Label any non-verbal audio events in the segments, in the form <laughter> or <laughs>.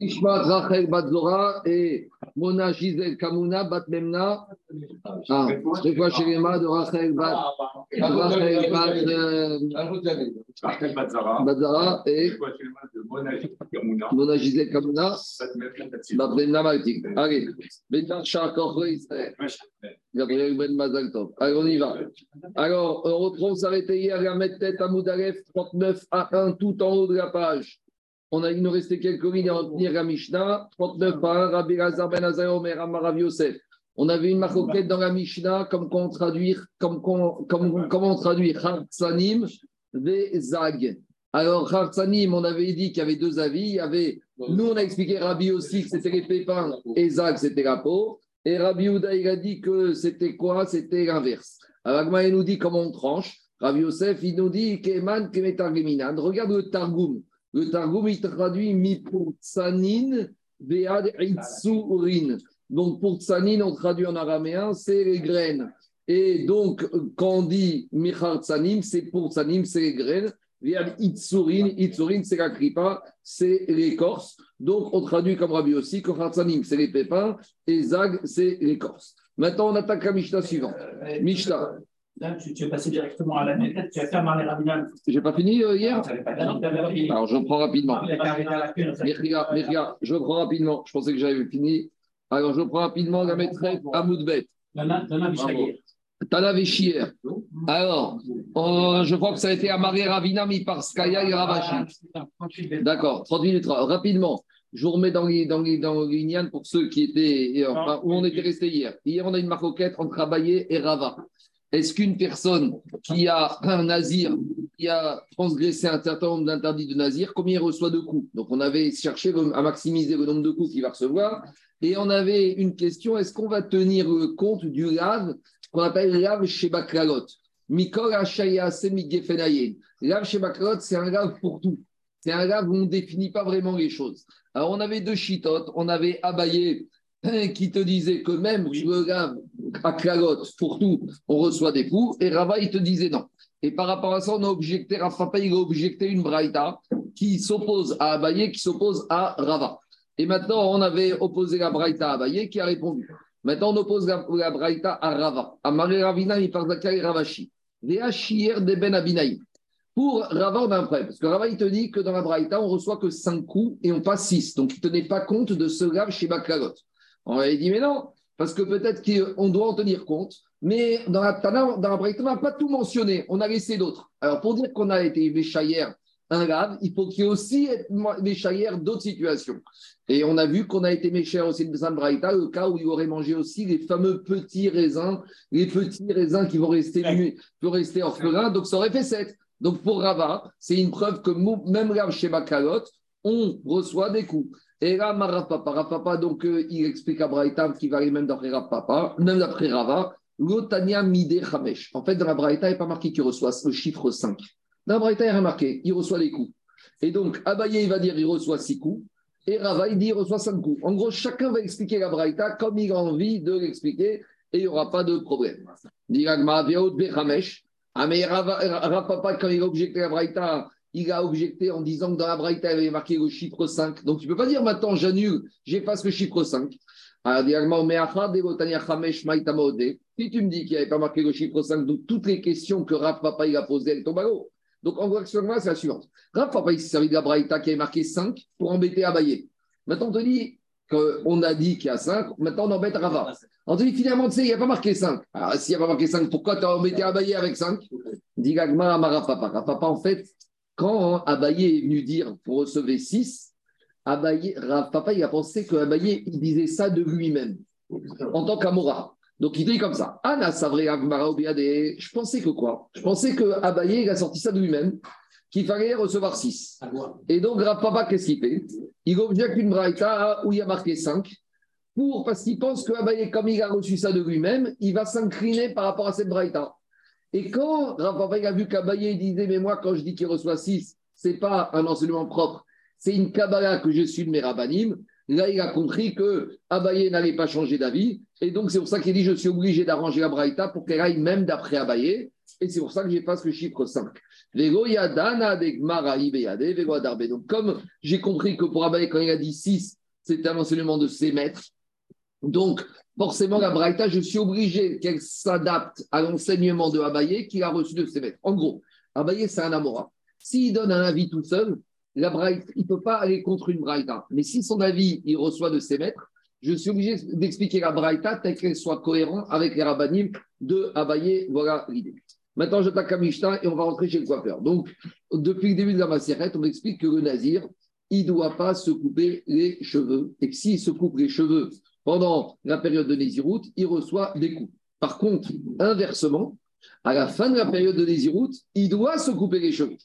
Ishmael Rachel Batzora et Mona Gisèle Kamuna Bat Memna. Ah, c'est quoi chez les de Rachel Bat Rachel Bat Batzara et Mona Gisèle Kamuna Bat Memna Maltik. Allez, maintenant, Chakor Israël. Gabriel Ben Mazaltov. Allez, on y va. Alors, on retrouve s'arrêter hier à mettre tête à Moudalef 39 à 1 tout en haut de la page. On a, il nous restait quelques lignes à retenir la Mishnah. 39 par 1, Rabbi Lazar Ben Omer Amarav Yosef. On avait une maroquette dans la Mishnah, comme qu'on traduire, comme, comme, comme, comment traduire ve Zag. Alors, Hartsanim, on avait dit qu'il y avait deux avis. Il y avait, nous, on a expliqué Rabbi aussi que c'était les pépins et Zag, c'était la peau. Et Rabbi Ouda, il a dit que c'était quoi? C'était l'inverse. Alors, il nous dit comment on tranche. Rabbi Yosef, il nous dit Keman. Regarde le Targum. Le Targum, il traduit mi pour tsanin bead itsurin. Donc, pour tsanin, on traduit en araméen, c'est les graines. Et donc, quand on dit michar tsanim, c'est pour tsanim, c'est les graines. Vead itsurin, itsurin, c'est la kripa, c'est l'écorce. Donc, on traduit comme Rabbi aussi que tsanim, c'est les pépins, et zag, c'est l'écorce. Maintenant, on attaque la Mishnah suivante. Mishnah. Là, tu, tu, es passé directement à la méthode, tu as fait un. J'ai pas fini euh, hier Alors, je prends rapidement. Je prends rapidement. Je pensais que j'avais fini. Alors, je prends rapidement la maîtresse à Moudbet. Tana Véchier. Alors, euh, je crois que ça a été Amaré Ravina, mi par Skaya et Ravashi. D'accord, 30 minutes. Rapidement, je vous remets dans les, dans les, dans pour ceux qui étaient, enfin, où on était resté hier. Hier, on a une maroquette entre Abaye et Rava est-ce qu'une personne qui a un nazir, qui a transgressé un certain nombre d'interdits de nazir, combien il reçoit de coups? Donc on avait cherché à maximiser le nombre de coups qu'il va recevoir. Et on avait une question, est-ce qu'on va tenir compte du lave qu'on appelle lave chez Bakralot Mikol Lave chez Bakralot, c'est un lave pour tout. C'est un lave où on ne définit pas vraiment les choses. Alors on avait deux chitotes, on avait Abayé qui te disait que même le lave à Klagot, pour tout, on reçoit des coups, et Rava, il te disait non. Et par rapport à ça, on a objecté, Rafa il a objecté une braïta qui s'oppose à Abaye, qui s'oppose à Rava. Et maintenant, on avait opposé la braïta à Abaye qui a répondu. Maintenant, on oppose la, la braïta à Rava. À Marie Ravina, il parle Ravashi. de Ben Abinaï. Pour Rava, on a un problème. Parce que Rava, il te dit que dans la braïta, on reçoit que 5 coups et on passe 6. Donc, il ne tenait pas compte de ce grave chez Baklagot. On avait dit, mais non, parce que peut-être qu'on doit en tenir compte, mais dans la Tana, dans la on n'a pas tout mentionné, on a laissé d'autres. Alors pour dire qu'on a été Véchaïer un grave, il faut qu'il y ait aussi Véchaïer d'autres situations. Et on a vu qu'on a été Méchaïer aussi de Braïta, le cas où il aurait mangé aussi les fameux petits raisins, les petits raisins qui vont rester, vont rester orphelins, donc ça aurait fait 7. Donc pour Rava, c'est une preuve que même là chez Bakalot, on reçoit des coups. Et là, donc euh, il explique à Braïta qui va aller même d'après Rapapa, même d'après Rava, l'Otania Mide Hamesh. En fait, dans la Braïta, il n'est pas marqué qu'il reçoit le chiffre 5. Dans la Braïta, il est marqué, il reçoit les coups. Et donc, Abaye, il va dire il reçoit 6 coups. Et Rava, il dit il reçoit 5 coups. En gros, chacun va expliquer la Braïta comme il a envie de l'expliquer et il n'y aura pas de problème. Diragma, Hamesh. Ah, mais Rapapa, quand il a objecté la Braïta, il a objecté en disant que dans la Braïta, il avait marqué le chiffre 5. Donc, tu ne peux pas dire maintenant, j'annule, j'efface le chiffre 5. si tu me dis qu'il n'avait pas marqué le chiffre 5, donc toutes les questions que Raph Papa il a posées, elles tombent à l'eau. Donc, en gros, c'est la suivante. Raph Papa, il s'est servi de la Braïta qui avait marqué 5 pour embêter Abaye. Maintenant, on te dit qu'on a dit qu'il y a 5, maintenant on embête Rava. On te dit finalement, tu sais, il n'y a pas marqué 5. Alors, s'il n'y a pas marqué 5, pourquoi tu as embêté Abaye avec 5 Dit Gagma à Papa. Papa, en fait, quand Abaye est venu dire pour recevoir 6, Abaye, papa il a pensé que Abaye il disait ça de lui-même en tant qu'Amora. Donc il dit comme ça Anna Je pensais que quoi? Je pensais que Abaye il a sorti ça de lui-même, qu'il fallait recevoir 6. Et donc Papa, qu'est-ce qu'il fait? Il objecte une braïta où il y a marqué 5 pour, parce qu'il pense que Abaye, comme il a reçu ça de lui-même, il va s'incliner par rapport à cette braïta. Et quand Rav a vu qu'Abaye disait, mais moi, quand je dis qu'il reçoit 6, ce n'est pas un enseignement propre, c'est une Kabbalah que je suis de mes rabbinim, là, il a compris que Abaye n'allait pas changer d'avis. Et donc, c'est pour ça qu'il dit, je suis obligé d'arranger la Braïta pour qu'elle aille même d'après Abaye. Et c'est pour ça que j'ai pas ce chiffre 5. Donc, comme j'ai compris que pour Abaye, quand il a dit 6, c'était un enseignement de ses maîtres, donc forcément, la Braïta, je suis obligé qu'elle s'adapte à l'enseignement de Abaye qu'il a reçu de ses maîtres. En gros, Abaye, c'est un Amora. S'il donne un avis tout seul, la Braïta, il ne peut pas aller contre une Braïta. Mais si son avis, il reçoit de ses maîtres, je suis obligé d'expliquer la Braïta telle qu'elle soit cohérente avec les rabbinim de Abaye. Voilà l'idée. Maintenant, je à Mishnah et on va rentrer chez le coiffeur. Donc, depuis le début de la macérette, on explique que le nazir, il ne doit pas se couper les cheveux. Et que s'il se coupe les cheveux pendant la période de Néziroute, il reçoit des coups. Par contre, inversement, à la fin de la période de Néziroute, il doit se couper les cheveux.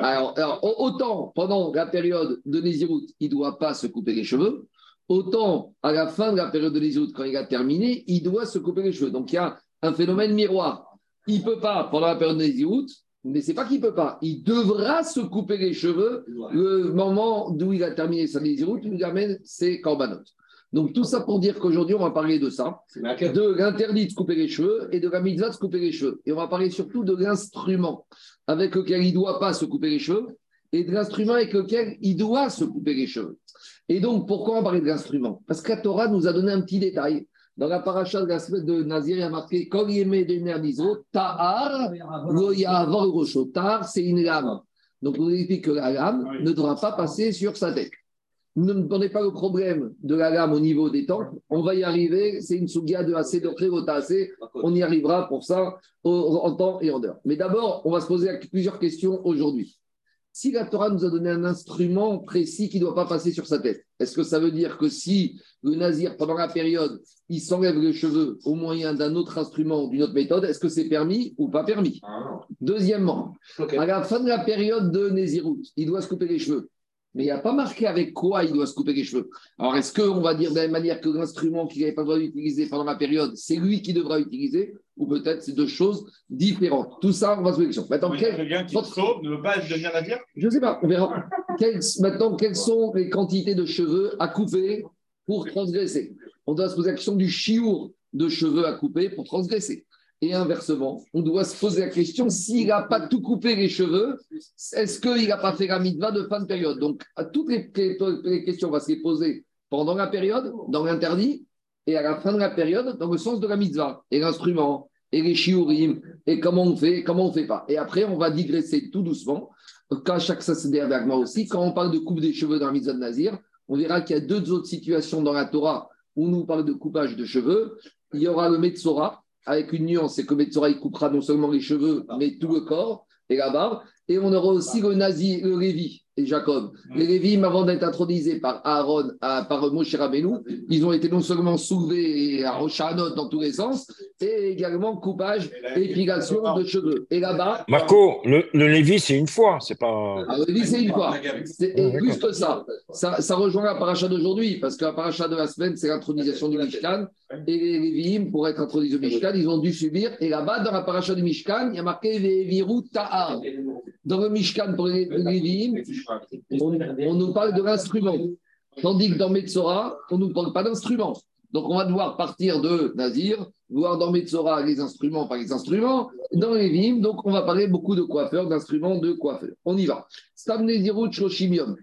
Alors, autant pendant la période de Néziroute, il ne doit pas se couper les cheveux, autant à la fin de la période de Néziroute, quand il a terminé, il doit se couper les cheveux. Donc il y a un phénomène miroir. Il ne peut pas pendant la période de Néziroute, mais c'est pas qu'il ne peut pas. Il devra se couper les cheveux le moment d'où il a terminé sa Néziroute, il nous amène ses corbanotes. Donc tout ça pour dire qu'aujourd'hui, on va parler de ça, de l'interdit de se couper les cheveux et de la mitzvah de se couper les cheveux. Et on va parler surtout de l'instrument avec lequel il ne doit pas se couper les cheveux et de l'instrument avec lequel il doit se couper les cheveux. Et donc, pourquoi on parle de l'instrument? Parce que la Torah nous a donné un petit détail. Dans la paracha de la semaine de Nazir, il y a marqué Kol de Ta'ar, Tar, c'est une lame. Donc, on explique que la lame ne devra pas passer sur sa tête ne prenez pas le problème de la lame au niveau des tempes. On va y arriver. C'est une sougia de assez de assez. On y arrivera pour ça en temps et en heure. Mais d'abord, on va se poser plusieurs questions aujourd'hui. Si la Torah nous a donné un instrument précis qui ne doit pas passer sur sa tête, est-ce que ça veut dire que si le nazir, pendant la période, il s'enlève les cheveux au moyen d'un autre instrument ou d'une autre méthode, est-ce que c'est permis ou pas permis? Ah Deuxièmement, à la fin de la période de Nézirut, il doit se couper les cheveux mais il n'y a pas marqué avec quoi il doit se couper les cheveux. Alors, est-ce qu'on va dire de la même manière que l'instrument qu'il n'avait pas le droit d'utiliser pendant la période, c'est lui qui devra utiliser, ou peut-être c'est deux choses différentes? Tout ça, on va se poser la question. Maintenant, Quelqu'un qui sauve ne veut pas devenir navire Je ne sais pas, on verra. Maintenant, quelles sont les quantités de cheveux à couper pour transgresser? On doit se poser la question du chiour de cheveux à couper pour transgresser. Et inversement, on doit se poser la question s'il n'a pas tout coupé les cheveux, est-ce qu'il n'a pas fait la mitva de fin de période? Donc, à toutes les, questions, on va se les poser pendant la période, dans l'interdit, et à la fin de la période, dans le sens de la mitzvah, et l'instrument, et les shiurim, et comment on fait, comment on ne fait pas. Et après, on va digresser tout doucement, quand chaque avec moi aussi, quand on parle de coupe des cheveux dans la mitzvah de Nazir, on verra qu'il y a deux autres situations dans la Torah où on nous parle de coupage de cheveux. Il y aura le Metzora, avec une nuance, c'est que Metzora, il coupera non seulement les cheveux, mais tout le corps et la barbe. Et on aura aussi le nazi, le Lévi et Jacob. Les Lévi, avant d'être intronisés par Aaron, par Moshe Rabbeinu, ils ont été non seulement soulevés à Rochanot dans tous les sens, et également coupage, épilation de cheveux. Et là-bas. Marco, le, le Lévi, c'est une fois, c'est pas. Ah, le Lévi, c'est une fois. C'est plus que ça. ça. ça. rejoint la paracha d'aujourd'hui, parce que la paracha de la semaine, c'est l'intronisation du Mishkan. Et les Lévi'im, pour être intronisés au Mishkan, ils ont dû subir. Et là-bas, dans la paracha du Mishkan, il y a marqué Virut Ta'ar. Dans le Mishkan, pour les Lévi'im, on, nous parle de l'instrument. Tandis que dans Metzora, on ne nous parle pas d'instrument. Donc on va devoir partir de Nazir, voir dans Metzora les instruments par les instruments, dans les Vim, donc on va parler beaucoup de coiffeurs, d'instruments de coiffeurs. On y va. Stam Nezirut Shoshimium.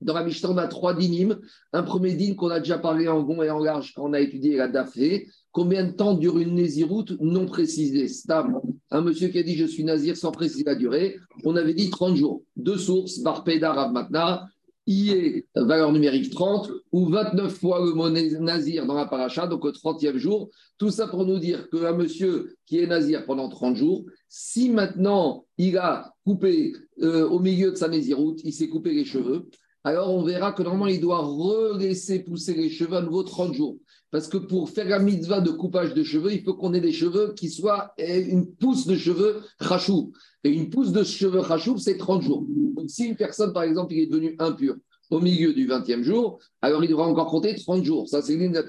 Dans la Mishnah, on a trois dynimes. Un premier dîme qu'on a déjà parlé en long et en large quand on a étudié la Dafé. Combien de temps dure une Néziroute non précisée? Stam, un monsieur qui a dit je suis Nazir sans préciser la durée. On avait dit 30 jours. Deux sources, Barpeda, Rav Matna. Est valeur numérique 30 ou 29 fois le mot nazir dans la paracha, donc au 30e jour. Tout ça pour nous dire qu'un monsieur qui est nazir pendant 30 jours, si maintenant il a coupé euh, au milieu de sa naziroute, il s'est coupé les cheveux, alors on verra que normalement il doit relaisser pousser les cheveux à nouveau 30 jours. Parce que pour faire la mitzvah de coupage de cheveux, il faut qu'on ait des cheveux qui soient une pousse de cheveux rachou. Et une pousse de cheveux rachou, c'est 30 jours. Donc si une personne, par exemple, est devenu impur au milieu du 20e jour, alors il devra encore compter 30 jours. Ça, c'est l'une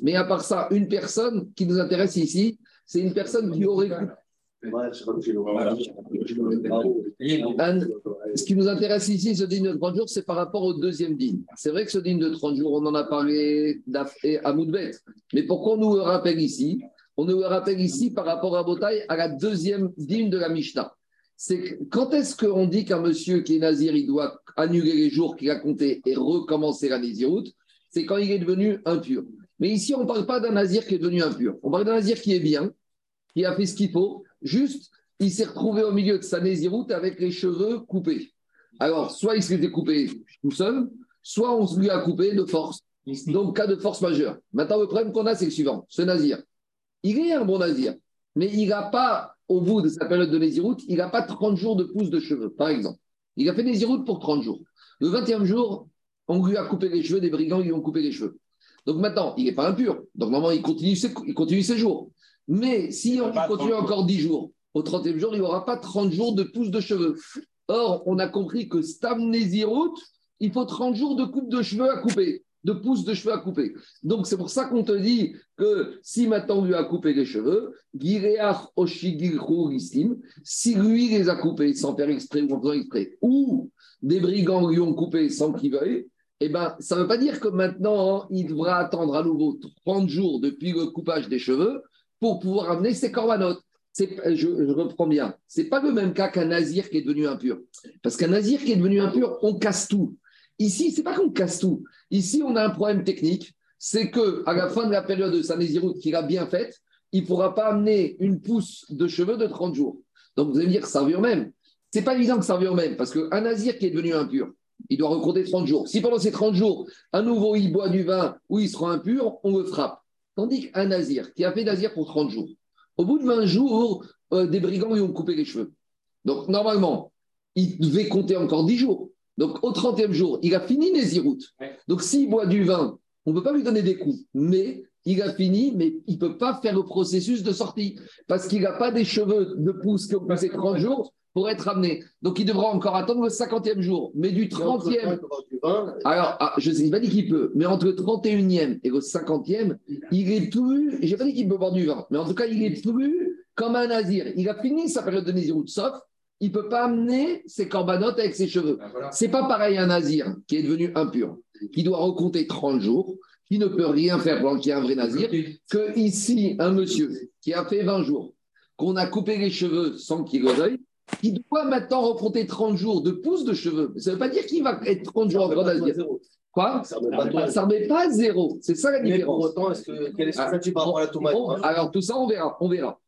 Mais à part ça, une personne qui nous intéresse ici, c'est une personne qui aurait ce qui nous intéresse ici, ce dîme de 30 jours, c'est par rapport au deuxième dîme. C'est vrai que ce dîme de 30 jours, on en a parlé à Moudbet. Mais pourquoi on nous le rappelle ici? On nous le rappelle ici par rapport à Botaï, à la deuxième dîme de la Mishnah. C'est quand est-ce qu'on dit qu'un monsieur qui est nazir, il doit annuler les jours qu'il a comptés et recommencer la Néziroute C'est quand il est devenu impur. Mais ici, on ne parle pas d'un nazir qui est devenu impur. On parle d'un nazir qui est bien, qui a fait ce qu'il faut, juste, il s'est retrouvé au milieu de sa Néziroute avec les cheveux coupés. Alors, soit il s'est fait couper tout seul, soit on lui a coupé de force. Donc, cas de force majeure. Maintenant, le problème qu'on a, c'est le suivant. Ce nazir, il est un bon nazir, mais il n'a pas, au bout de sa période de Néziroute, il n'a pas 30 jours de pousse de cheveux, par exemple. Il a fait Néziroute pour 30 jours. Le 20e jour, on lui a coupé les cheveux, des brigands lui ont coupé les cheveux. Donc maintenant, il n'est pas impur. Donc normalement, il continue ses, il continue ses jours. Mais si on continue 30 encore 10 jours, au 30e jour, il n'aura pas 30 jours de pousse de cheveux. Or, on a compris que Stam Néziroute, il faut 30 jours de coupe de cheveux à couper, de pousse de cheveux à couper. Donc, c'est pour ça qu'on te dit que si maintenant on lui a coupé les cheveux, si lui les a coupés sans faire exprès ou en faisant exprès, ou des brigands lui ont coupé sans qu'il veuille, eh ben, ça ne veut pas dire que maintenant, hein, il devra attendre à nouveau 30 jours depuis le coupage des cheveux pour pouvoir amener ses corbanotes. Je, je reprends bien. C'est pas le même cas qu'un nazir qui est devenu impur. Parce qu'un nazir qui est devenu impur, on casse tout. Ici, c'est pas qu'on casse tout. Ici, on a un problème technique. C'est que à la fin de la période de sa nésiroute qu'il a bien faite, il ne pourra pas amener une pousse de cheveux de 30 jours. Donc, vous allez me dire que ça revient au même. C'est pas évident que ça au même. Parce qu'un nazir qui est devenu impur, il doit recompter 30 jours. Si pendant ces 30 jours, à nouveau, il boit du vin ou il sera impur, on le frappe. Tandis qu'un nazir qui a fait nazir pour 30 jours, au bout de 20 jours, euh, des brigands lui ont coupé les cheveux. Donc, normalement, il devait compter encore 10 jours. Donc, au 30e jour, il a fini Néziroute. Ouais. Donc, s'il boit du vin, on ne peut pas lui donner des coups. Mais il a fini, mais il ne peut pas faire le processus de sortie. Parce qu'il n'a pas des cheveux de pouce qui ont passé 30 jours pour être amené. Donc, il devra encore attendre le 50e jour. Mais du 30e. Alors, ah, je sais, il pas dit qu'il peut, mais entre le 31e et le 50e, il est plus. J'ai pas dit qu'il peut boire du vin, mais en tout cas, il est plus comme un nazir. Il a fini sa période de Néziroute, sauf il ne peut pas amener ses corbanotes avec ses cheveux. C'est pas pareil un nazir qui est devenu impur, qui doit recompter 30 jours, qui ne peut rien faire pendant qu'il a un vrai nazir, que ici, un monsieur qui a fait 20 jours, qu'on a coupé les cheveux sans qu'il le qui doit maintenant recompter 30 jours de pouce de cheveux. Ça ne veut pas dire qu'il va être 30 jours en grand nazir. Quoi? Ça remet ne met pas à zéro. C'est ça la Mais pour différence. autant, est-ce que quel est ce Ah, statut par rapport à la tomate Bon, alors tout ça, on verra. On verra.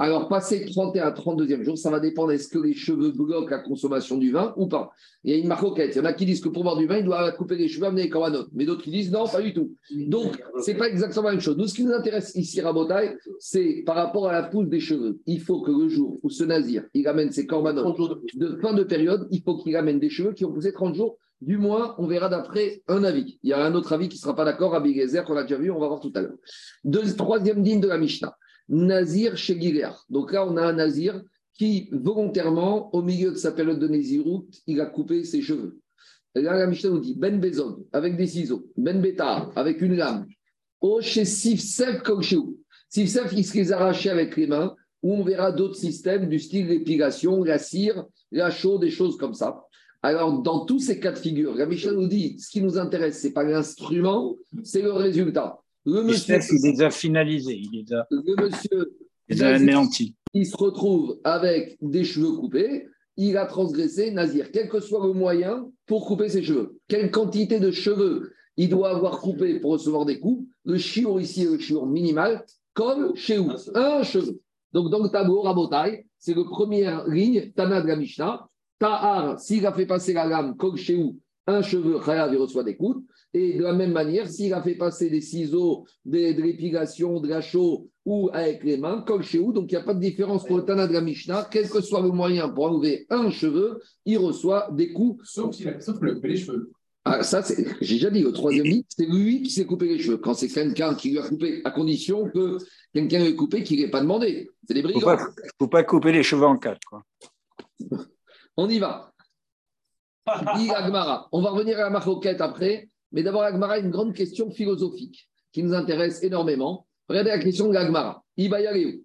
Alors, passer 31 32e jour, ça va dépendre est-ce que les cheveux bloquent la consommation du vin ou pas? Il y a une marcoquette. Il y en a qui disent que pour boire du vin, il doit couper les cheveux, amener les corbanotes. Mais d'autres qui disent non, pas du tout. Donc, c'est pas exactement la même chose. Nous, ce qui nous intéresse ici, Rabotaille, c'est par rapport à la pousse des cheveux. Il faut que le jour où ce nazir, il amène ses corbanotes 30 jours de plus. de fin de période, il faut qu'il amène des cheveux qui ont poussé 30 jours. Du moins, on verra d'après un avis. Il y a un autre avis qui ne sera pas d'accord, Rabbi Gezer, qu'on a déjà vu, on va voir tout à l'heure. Troisième digne de la Mishnah. Nazir chez Gilear. Donc là, on a un Nazir qui, volontairement, au milieu de sa période de Néziroute, il a coupé ses cheveux. Et là, la Mishnah nous dit Ben Bezon, avec des ciseaux, Ben Betar, avec une lame, O chez Sifsef Kokshéou. Sifsef, il se les arrachait avec les mains, ou on verra d'autres systèmes du style l'épilation, la cire, la chaux, des choses comme ça. Alors, dans tous ces cas de figure, la nous dit ce qui nous intéresse, ce n'est pas l'instrument, c'est le résultat. Le monsieur, il les a finalisés, il les a, le monsieur il les a anéantis. il se retrouve avec des cheveux coupés, il a transgressé Nazir, quel que soit le moyen pour couper ses cheveux. Quelle quantité de cheveux il doit avoir coupé pour recevoir des coups Le chiour ici est le chiour minimal, comme chez vous, un cheveu. Donc dans le tableau, Rabotai, c'est la première ligne, Tana de la Mishnah. Tahar, s'il a fait passer la lame, comme chez vous, un cheveu, Chayav, il reçoit des coups. Et de la même manière, s'il a fait passer des ciseaux, des, de l'épilation, de la chaux ou avec les mains, comme chez vous, donc il n'y a pas de différence pour le Tana de la Mishnah, quel que soit le moyen pour enlever un cheveu, il reçoit des coups. Sauf s'il a sauf qu'il a coupé les cheveux. Ah, ça, c'est, j'ai déjà dit, le troisième lit, c'est lui qui s'est coupé les cheveux. Quand c'est quelqu'un qui lui a coupé, à condition que quelqu'un lui ait coupé qu'il n'ait pas demandé. C'est des Il ne faut brigands. pas, faut pas couper les cheveux en quatre. Quoi. On y va. <laughs> Dit Agmara. On va revenir à la maroquette après, mais d'abord, Agmara a une grande question philosophique qui nous intéresse énormément. Regardez la question de l'Agmara. Ibayareu.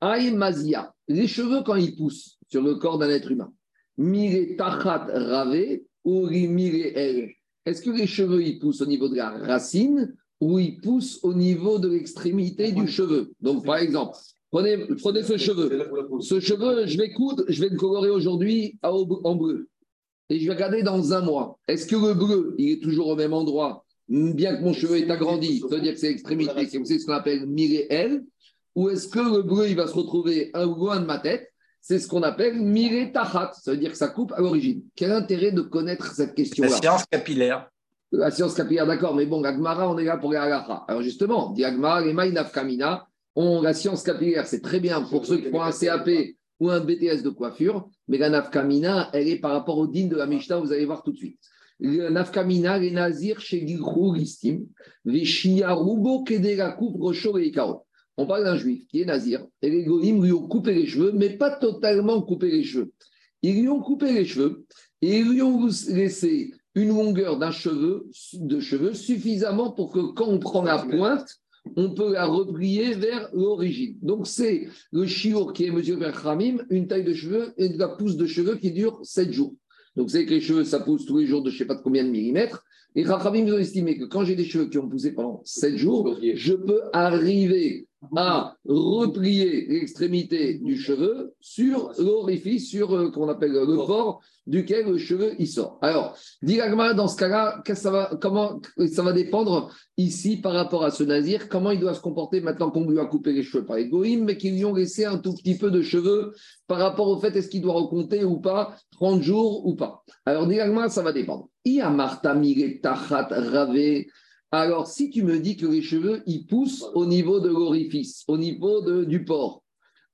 Aïe Mazia. Les cheveux, quand ils poussent sur le corps d'un être humain, mire tachat rave ou mire el? Est-ce que les cheveux, ils poussent au niveau de la racine où il pousse au niveau de l'extrémité du cheveu? Donc, par exemple, prenez, prenez ce cheveu. Ce cheveu, je vais coudre, je vais le colorer aujourd'hui en bleu. Et je vais regarder dans un mois. Est-ce que le bleu, il est toujours au même endroit, bien que mon cheveu est agrandi, c'est-à-dire que c'est l'extrémité, c'est ce qu'on appelle miréel, ou est-ce que le bleu, il va se retrouver un loin de ma tête? C'est ce qu'on appelle miré tachat, ça veut dire que ça coupe à l'origine. Quel intérêt de connaître cette La question-là science capillaire. la science capillaire, d'accord, mais bon, l'Agmara, on est là pour les halakha. Alors justement, dit Agmara, les Maïnaf Kamina, on, la science capillaire, c'est très bien pour ceux qui font un CAP ou un BTS de coiffure, mais la nafkamina, elle est par rapport au din de la Mishnah, vous allez voir tout de suite. La nafkamina, les nazirs chez Gilchou Listim, les Shiarubo Kedera coupe Rocho et Ikaro. On parle d'un juif qui est nazir, et les goïms lui ont coupé les cheveux, mais pas totalement coupé les cheveux. Ils lui ont coupé les cheveux et ils lui ont laissé une longueur d'un cheveu, de cheveux suffisamment pour que quand on prend la pointe, on peut la replier vers l'origine. Donc c'est le chiour qui est mesuré vers Khamim, une taille de cheveux et de la pousse de cheveux qui dure 7 jours. Donc c'est que les cheveux, ça pousse tous les jours de je ne sais pas de combien de millimètres. Et Rachamim ont estimé que quand j'ai des cheveux qui ont poussé pendant 7 jours, je peux arriver à replier l'extrémité du cheveu sur l'orifice, sur euh, qu'on appelle le port duquel le cheveu il sort. Alors, dit l'Agmara, dans ce cas-là, ça va, comment ça va dépendre ici par rapport à ce nazir, comment il doit se comporter maintenant qu'on lui a coupé les cheveux par les goïms, mais qu'ils lui ont laissé un tout petit peu de cheveux par rapport au fait est-ce qu'il doit recompter ou pas, 30 jours ou pas. Alors, dit l'Agmara, ça va dépendre. Tachat rave. Alors, si tu me dis que les cheveux, ils poussent au niveau de l'orifice, au niveau du port,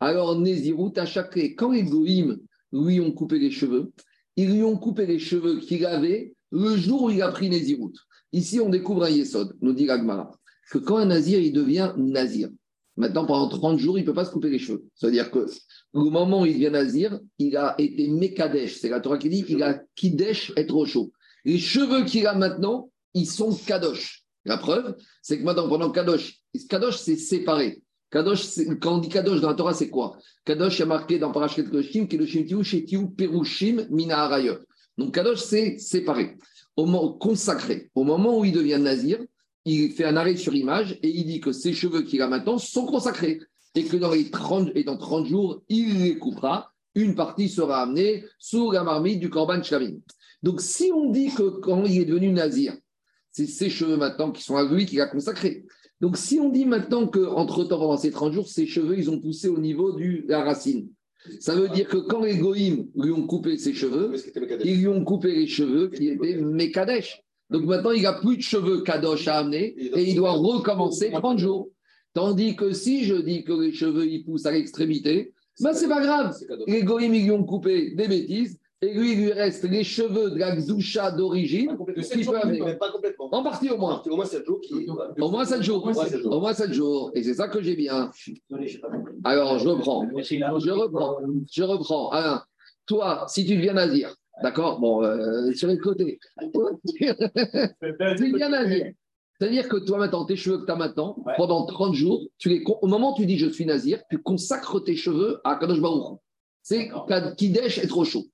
alors Nézirut à chaque quand les goïms lui ont coupé les cheveux, ils lui ont coupé les cheveux qu'il avait le jour où il a pris Nézirut. Ici, on découvre un Yesod, nous dit l'Agmara, que quand un nazir, il devient nazir, maintenant pendant 30 jours, il ne peut pas se couper les cheveux. C'est-à-dire que au moment où il devient nazir, il a été Mekadesh, c'est la Torah qui dit qu'il a Kidesh être au chaud. Les cheveux qu'il a maintenant, ils sont Kadosh. La preuve, c'est que maintenant, pendant Kadosh, Kadosh, c'est séparé. Kadosh, quand on dit Kadosh dans la Torah, c'est quoi? Kadosh, a marqué dans Parashat Kedoshim, Kedoshim Tiu, Shetiu, Perushim, Mina Harayot. Donc Kadosh, c'est séparé, au moment, consacré. Au moment où il devient nazir, il fait un arrêt sur image et il dit que ses cheveux qu'il a maintenant sont consacrés et que dans, les 30, et dans 30 jours, il les coupera. Une partie sera amenée sous la marmite du Korban Shlamim. Donc si on dit que quand il est devenu nazir, c'est ses cheveux maintenant qui sont à lui qu'il a consacrés. Donc, si on dit maintenant qu'entre-temps, pendant ces 30 jours, ses cheveux, ils ont poussé au niveau de la racine, ça veut dire que quand les goïms lui ont coupé ses cheveux, ils lui ont coupé les cheveux qui étaient Mekadesh. Donc maintenant, il n'a plus de cheveux Kadosh à amener et il doit recommencer 30 jours. Tandis que si je dis que les cheveux, ils poussent à l'extrémité, ben c'est pas grave. Les goïms, ils lui ont coupé des bêtises et lui, il lui reste les cheveux de la Gdoucha d'origine, ce qu'il peut amener. Pas complètement. En partie au moins. Au moins 7 jours qui. Au moins 7 jours. Au moins sept jours. Au moins 7 jours. Et c'est ça que j'ai bien. Alors, je reprends. Je reprends. Je reprends. Alain, toi, si tu deviens nazir, d'accord? Bon, euh, sur les côtés. tu deviens nazir. C'est-à-dire que toi, maintenant, tes cheveux que tu as maintenant, Ouais. pendant 30 jours, tu les, con- au moment où tu dis je suis nazir, tu consacres tes cheveux à Kadosh Baruch. C'est Kidesh est trop chaud.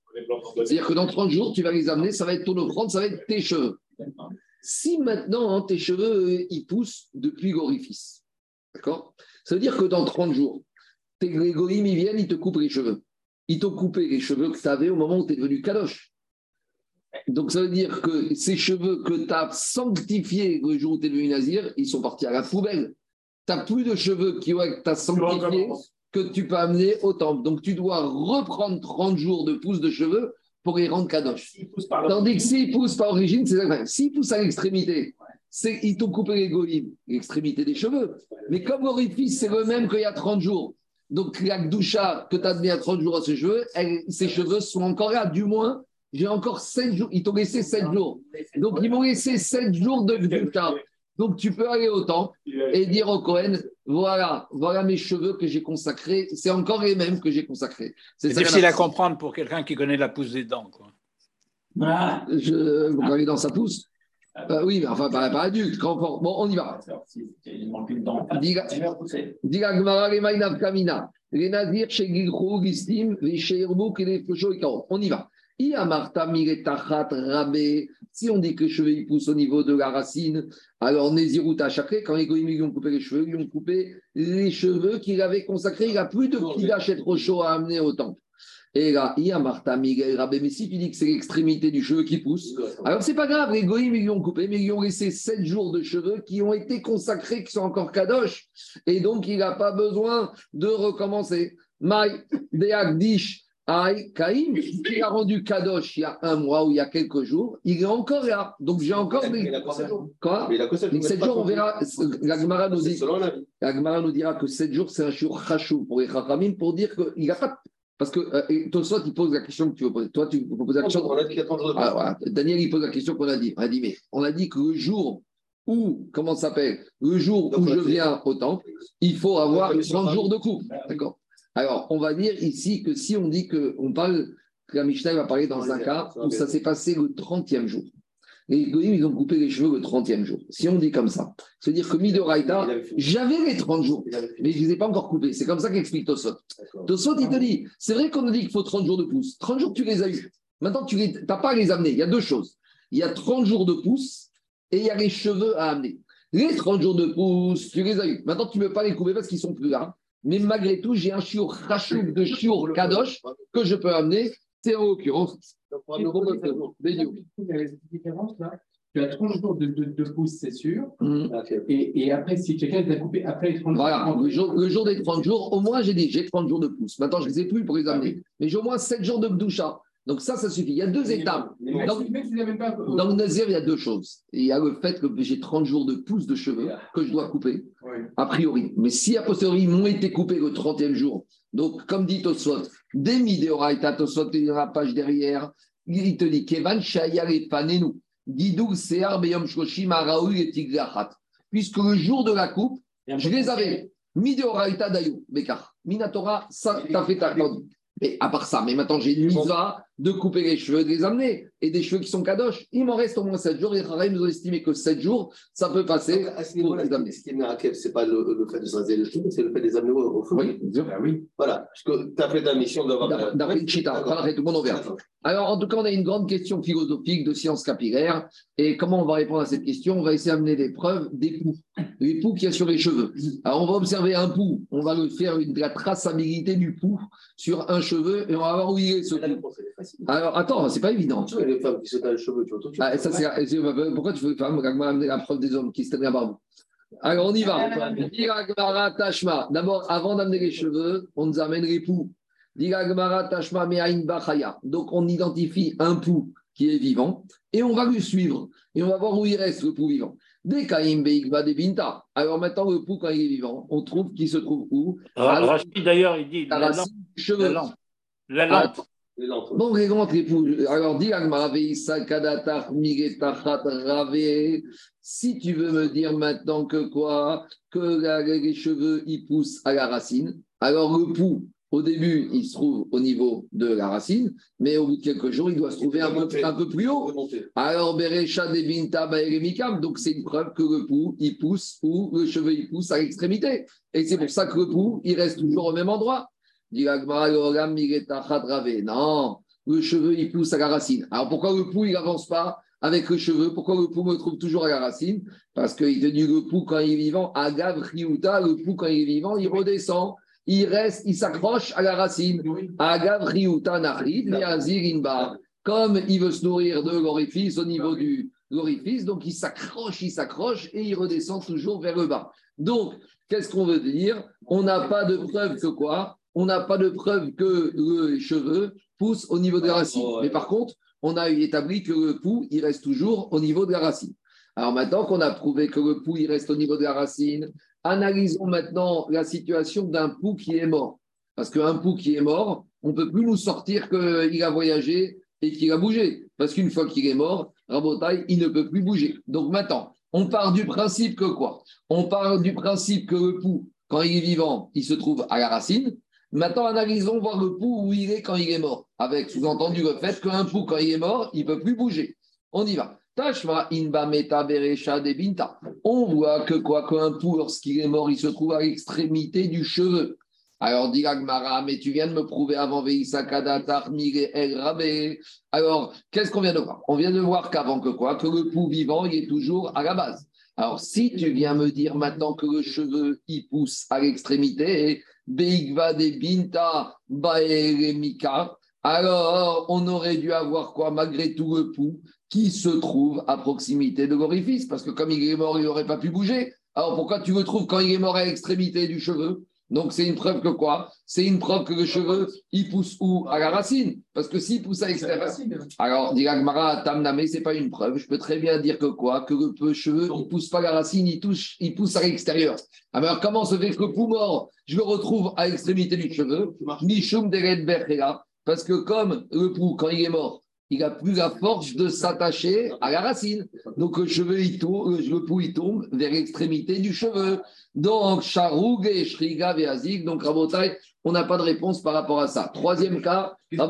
C'est-à-dire que dans 30 jours, tu vas les amener, ça va être ton offrande, ça va être tes cheveux. Si maintenant hein, tes cheveux, euh, ils poussent depuis l'orifice, d'accord? Ça veut dire que dans 30 jours, tes les goïms, ils viennent, ils te coupent les cheveux. Ils t'ont coupé les cheveux que tu avais au moment où tu es devenu kadosh. Donc ça veut dire que ces cheveux que tu as sanctifiés le jour où tu es devenu nazir, ils sont partis à la poubelle. Tu n'as plus de cheveux qui ouais, tu as sanctifiés que tu peux amener au temple. Donc tu dois reprendre 30 jours de pousse de cheveux pour les rendre kadosh. Tandis que s'ils poussent par origine, c'est ça. S'ils poussent à l'extrémité, c'est ils t'ont coupé les l'extrémité des cheveux. Mais comme l'orifice, c'est le même qu'il y a 30 jours. Donc la gdoucha que tu as donné à 30 jours à ses cheveux, elle- ses cheveux sont encore là. Du moins, j'ai encore 7 jours. Ils t'ont laissé 7 jours. Donc ils m'ont laissé 7 jours de gdoucha. Donc tu peux aller au temple et dire au Cohen, voilà, voilà mes cheveux que j'ai consacrés. C'est encore les mêmes que j'ai consacrés. C'est difficile à comprendre pour quelqu'un qui connaît la pousse des dents. Quoi. Ah, Je, vous regardez dans sa pousse? Euh, Oui, mais enfin, pas, pas adulte. Quand, bon, on y va. Il manque une dent. Il Karo. On y va. Si on dit que les cheveux ils poussent au niveau de la racine, alors Néziruta Chakré, quand les goïms lui ont coupé les cheveux, ils ont coupé les cheveux qu'il avait consacrés. Il n'a plus de Kidash et Rocho à amener au temple. Et là, Iamarta Miguel rabé. Mais si tu dis que c'est l'extrémité du cheveu qui pousse, alors c'est pas grave, les goïms ils lui ont coupé, mais ils lui ont laissé sept jours de cheveux qui ont été consacrés, qui sont encore kadosh. Et donc il n'a pas besoin de recommencer. Maï, Deagdish. Aïe, Kaïm, qui a rendu Kadosh il y a un mois ou il y a quelques jours, il est encore là. Donc j'ai encore Il des. a. Quoi? Mais il a Donc 7 jours, on verra. La Gemara nous dit. nous dira que 7 jours, c'est un jour chachou pour les Chachamim pour dire qu'il n'y a pas. Parce que euh, il pose la question que tu veux poser. Toi, tu peux poser la question. On a dit qu'il y a 30 jours de Ah, voilà. Daniel, il pose la question qu'on a dit. On a dit, mais on a dit que le jour où, comment ça s'appelle? Le jour Donc, où je viens au temple, il faut avoir Donc, on a fait 30 sur jours de coupe. D'accord Alors, on va dire ici que si on dit que on parle, que la Mishnah va parler dans un cas où ça s'est passé le 30e jour. Les Goïms, ils ont coupé les cheveux le 30e jour. Si on dit comme ça, c'est-à-dire que Midoraita, j'avais les 30 jours, mais je ne les ai pas encore coupés. C'est comme ça qu'explique Tosot. Tosot, il te dit, c'est vrai qu'on a dit qu'il faut 30 jours de pouce. 30 jours, tu les as eus. Maintenant, tu n'as pas à les amener. Il y a deux choses. Il y a 30 jours de pouce et il y a les cheveux à amener. Les 30 jours de pouce, tu les as eus. Maintenant, tu ne peux pas les couper parce qu'ils sont plus là. Mais malgré tout, j'ai un chiour rachouk de chiour kadosh que je peux amener. C'est en l'occurrence. Cette différence là. Tu as 30 jours de, de, de pouce, c'est sûr. Hum. Et, et après, si quelqu'un t'a coupé après les 30 jours. Voilà, le jour, le jour des 30 jours, au moins j'ai dit, j'ai 30 jours de pouce. Maintenant, je ne les ai plus pour les amener. Mais j'ai au moins 7 jours de bdoucha. Donc ça, ça suffit. Il y a deux étapes. Dans le Nazir, il y a deux choses. Il y a le fait que j'ai 30 jours de pouce de cheveux que je dois couper, a priori. Mais si a posteriori, ils m'ont été coupés le 30e jour, donc comme dit Tosfot, des Mideoraita, Tosfot, il y a la page derrière, il te dit Kevan Shayar et Panenu, Sear Beyom Shoshim et Tigrachat. Puisque le jour de la coupe, je les avais. Mideoraita Dayo, Bekar. Minatora, ça, t'as fait ta. Mais à part ça, mais maintenant j'ai une mitzvah de couper les cheveux, de les amener, et des cheveux qui sont kadosh. Il m'en reste au moins 7 jours. Les Chachamim nous ont estimé que 7 jours, ça peut passer. Donc, à ce pour niveau-là, les amener. ce qui est miracle, ce n'est pas le, le fait de se raser les cheveux, c'est le fait de les amener au, au feu. Oui, bien sûr. Bah oui. Voilà, parce que tu as fait ta mission d'avoir. D'après- D'après Chita, après, tout le monde. D'accord. Alors, en tout cas, on a une grande question philosophique de sciences capillaires. Et comment on va répondre à cette question? On va essayer d'amener des preuves des poux. Les poux qu'il y a sur les cheveux. Alors, on va observer un poux. On va le faire une, de la traçabilité du poux sur un cheveu et on va voir où il est ce poux. Alors, attends, c'est pas évident. Tu vois, les femmes qui se tannent les cheveux, tu vois, tout de suite. Ah, ça, c'est, c'est- pourquoi tu veux amener la preuve des hommes qui se tiennent la barbe? Alors, on y va. Dira Gemara Tashma. D'abord, avant d'amener les cheveux, on nous amène les poux. Donc, on identifie un poux qui est vivant et on va le suivre. Et on va voir où il reste, le poux vivant. Alors, maintenant, le poux, quand il est vivant, on trouve qu'il se trouve où? Rachid, d'ailleurs, il dit La la lampe. La lampe. Lampe. Les époux. Alors, dis. Si tu veux me dire maintenant que quoi Que les cheveux, ils poussent à la racine. Alors, le pouls, au début, il se trouve au niveau de la racine, mais au bout de quelques jours, il doit se trouver un peu, un peu plus haut. Alors, Berecha de Binta Baeremikam, donc c'est une preuve que le pouls, il pousse ou le cheveu, il pousse à l'extrémité. Et c'est pour ça que le pouls, il reste toujours au même endroit. Non, le cheveu, il pousse à la racine. Alors, pourquoi le pouls, il n'avance pas avec le cheveu? Pourquoi le pouls me trouve toujours à la racine? Parce qu'il te dit le pouls, quand il est vivant, Agav, Riuta, le pouls, quand il est vivant, il redescend, il reste, il s'accroche à la racine. Agav, Riuta, Inbar. Comme il veut se nourrir de l'orifice au niveau du l'orifice, donc il s'accroche, il s'accroche et il redescend toujours vers le bas. Donc, qu'est-ce qu'on veut dire? On n'a pas de preuve que quoi? On n'a pas de preuve que les cheveux poussent au niveau de la racine. Oh, ouais. Mais par contre, on a établi que le pouls, il reste toujours au niveau de la racine. Alors maintenant qu'on a prouvé que le pouls, il reste au niveau de la racine, analysons maintenant la situation d'un pouls qui est mort. Parce qu'un pouls qui est mort, on ne peut plus nous sortir qu'il a voyagé et qu'il a bougé. Parce qu'une fois qu'il est mort, Rabotai, il ne peut plus bouger. Donc maintenant, on part du principe que quoi? On part du principe que le pouls, quand il est vivant, il se trouve à la racine. Maintenant, analysons voir le pouls où il est quand il est mort. Avec sous-entendu le fait qu'un pouls, quand il est mort, il ne peut plus bouger. On y va. Tashma inba meta berecha de binta. On voit que quoi qu'un pouls, lorsqu'il est mort, il se trouve à l'extrémité du cheveu. Alors, dit Agmara, mais tu viens de me prouver avant El Rabé. Alors, qu'est-ce qu'on vient de voir? On vient de voir qu'avant que quoi Que le pouls vivant, il est toujours à la base. Alors, si tu viens me dire maintenant que le cheveu, il pousse à l'extrémité, Beigva de Binta Baeremika, alors on aurait dû avoir quoi Malgré tout le pouls qui se trouve à proximité de l'orifice, parce que comme il est mort, il n'aurait pas pu bouger. Alors pourquoi tu le trouves quand il est mort à l'extrémité du cheveu? Donc c'est une preuve que quoi? C'est une preuve que le cheveu, il pousse où? À la racine. Parce que s'il pousse à l'extérieur. Alors, dit Agmara, Tamname, ce n'est pas une preuve. Je peux très bien dire que quoi? Que le cheveu, il ne pousse pas à la racine, il, touche, il pousse à l'extérieur. Alors comment se fait que le mort, je le retrouve à l'extrémité du cheveu? Parce que comme le pouls, quand il est mort, il n'a plus la force de s'attacher à la racine. Donc le cheveu, il tourne, le pouls, il tombe vers l'extrémité du cheveu. Donc, Charoug et Shriga Veazik, donc Rabotai, on n'a pas de réponse par rapport à ça. Troisième cas, pour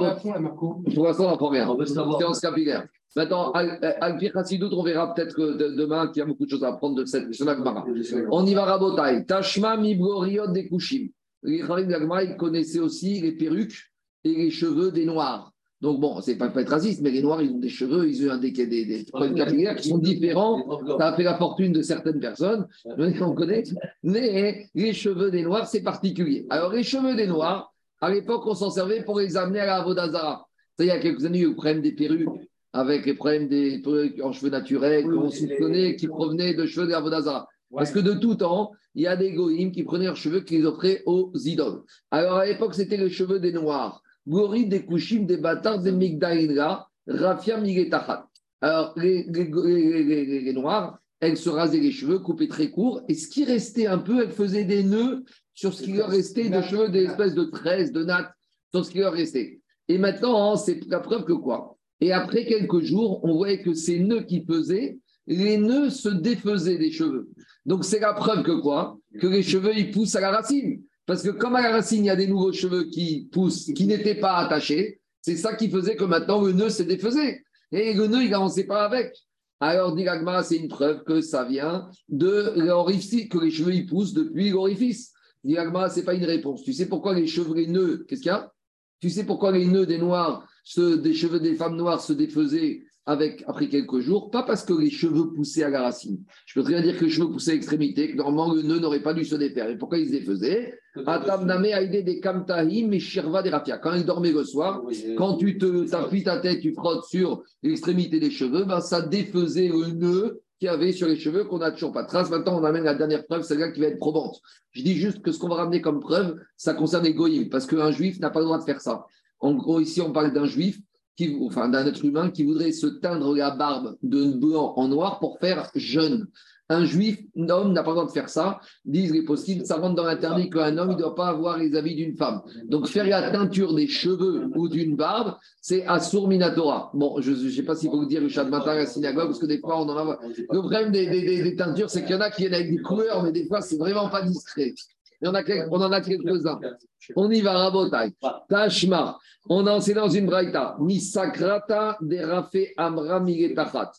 l'instant, on n'apprend rien. Séance capillaire. Maintenant, Al-Pir on verra peut-être que demain qu'il y a beaucoup de choses à apprendre de cette Gemara. On y va, Rabotai. Tashma Mibloriot des Kushim. Les Kharim connaissaient aussi les perruques et les cheveux des Noirs. Donc bon, c'est pas, pas être raciste, mais les Noirs, ils ont des cheveux, ils ont des, des, des, capillaires qui sont différents. Ça a fait la fortune de certaines personnes, on connaît. Mais les cheveux des Noirs, c'est particulier. Alors les cheveux des Noirs, à l'époque, on s'en servait pour les amener à la Vodazara. Il y a quelques années, ils prennent des perruques avec les problèmes des perruques en cheveux naturels qu'on soupçonnait qui provenaient de cheveux de la Vodazara. Parce que de tout temps, il y a des goïms qui prenaient leurs cheveux qu'ils offraient aux idoles. Alors à l'époque, c'était les cheveux des Noirs. Gori des Kushim, des bâtards, des Migdaïnra, Rafia Migetachat. Alors, les, les, Noirs, elles se rasaient les cheveux, coupaient très court, et ce qui restait un peu, elles faisaient des nœuds sur ce qui leur restait de cheveux, des espèces de tresses, de nattes, sur ce qui leur restait. Et maintenant, hein, c'est la preuve que quoi? Et après quelques jours, on voyait que ces nœuds qui faisaient, les nœuds se défaisaient des cheveux. Donc c'est la preuve que quoi? Que les cheveux, ils poussent à la racine. Parce que comme à la racine, il y a des nouveaux cheveux qui poussent, qui n'étaient pas attachés, c'est ça qui faisait que maintenant le nœud se défaisait. Et le nœud, il n'avançait pas avec. Alors, dit c'est une preuve que ça vient de l'orifice, que les cheveux poussent depuis l'orifice. Dit ce n'est pas une réponse. Tu sais pourquoi les cheveux, les nœuds, qu'est-ce qu'il y a? Tu sais pourquoi les nœuds des noirs, des cheveux des femmes noires se défaisaient avec, après quelques jours, pas parce que les cheveux poussaient à la racine. Je peux très bien dire que les cheveux poussaient à l'extrémité, que normalement le nœud n'aurait pas dû se défaire. Et pourquoi ils se défaisaient des kamtahim et shirva des rafia. Quand il dormait le soir, quand tu te t'appuies ta tête, tu frottes sur l'extrémité des cheveux, ben, ça défaisait le nœud qu'il y avait sur les cheveux qu'on n'a toujours pas trace. Maintenant, on amène la dernière preuve, celle-là qui va être probante. Je dis juste que ce qu'on va ramener comme preuve, ça concerne les goyim, parce qu'un juif n'a pas le droit de faire ça. En gros, ici, on parle d'un juif d'un être humain qui voudrait se teindre la barbe de blanc en noir pour faire jeune. Un juif, un homme n'a pas le droit de faire ça. Disent les possibles, ça rentre dans l'interdit qu'un homme ne doit pas avoir les habits d'une femme. Donc faire la teinture des cheveux ou d'une barbe, c'est Assour Minatora. Bon, je ne sais pas s'il faut dire le chat de matin à la synagogue, parce que des fois on en a. Le problème des, des teintures, c'est qu'il y en a qui viennent avec des couleurs, mais des fois c'est vraiment pas discret on, en a quelques-uns. On y va, Rabotai. Tashma. On a enseigné dans une braïta. Misakrata de Rafe Amra Migetachat.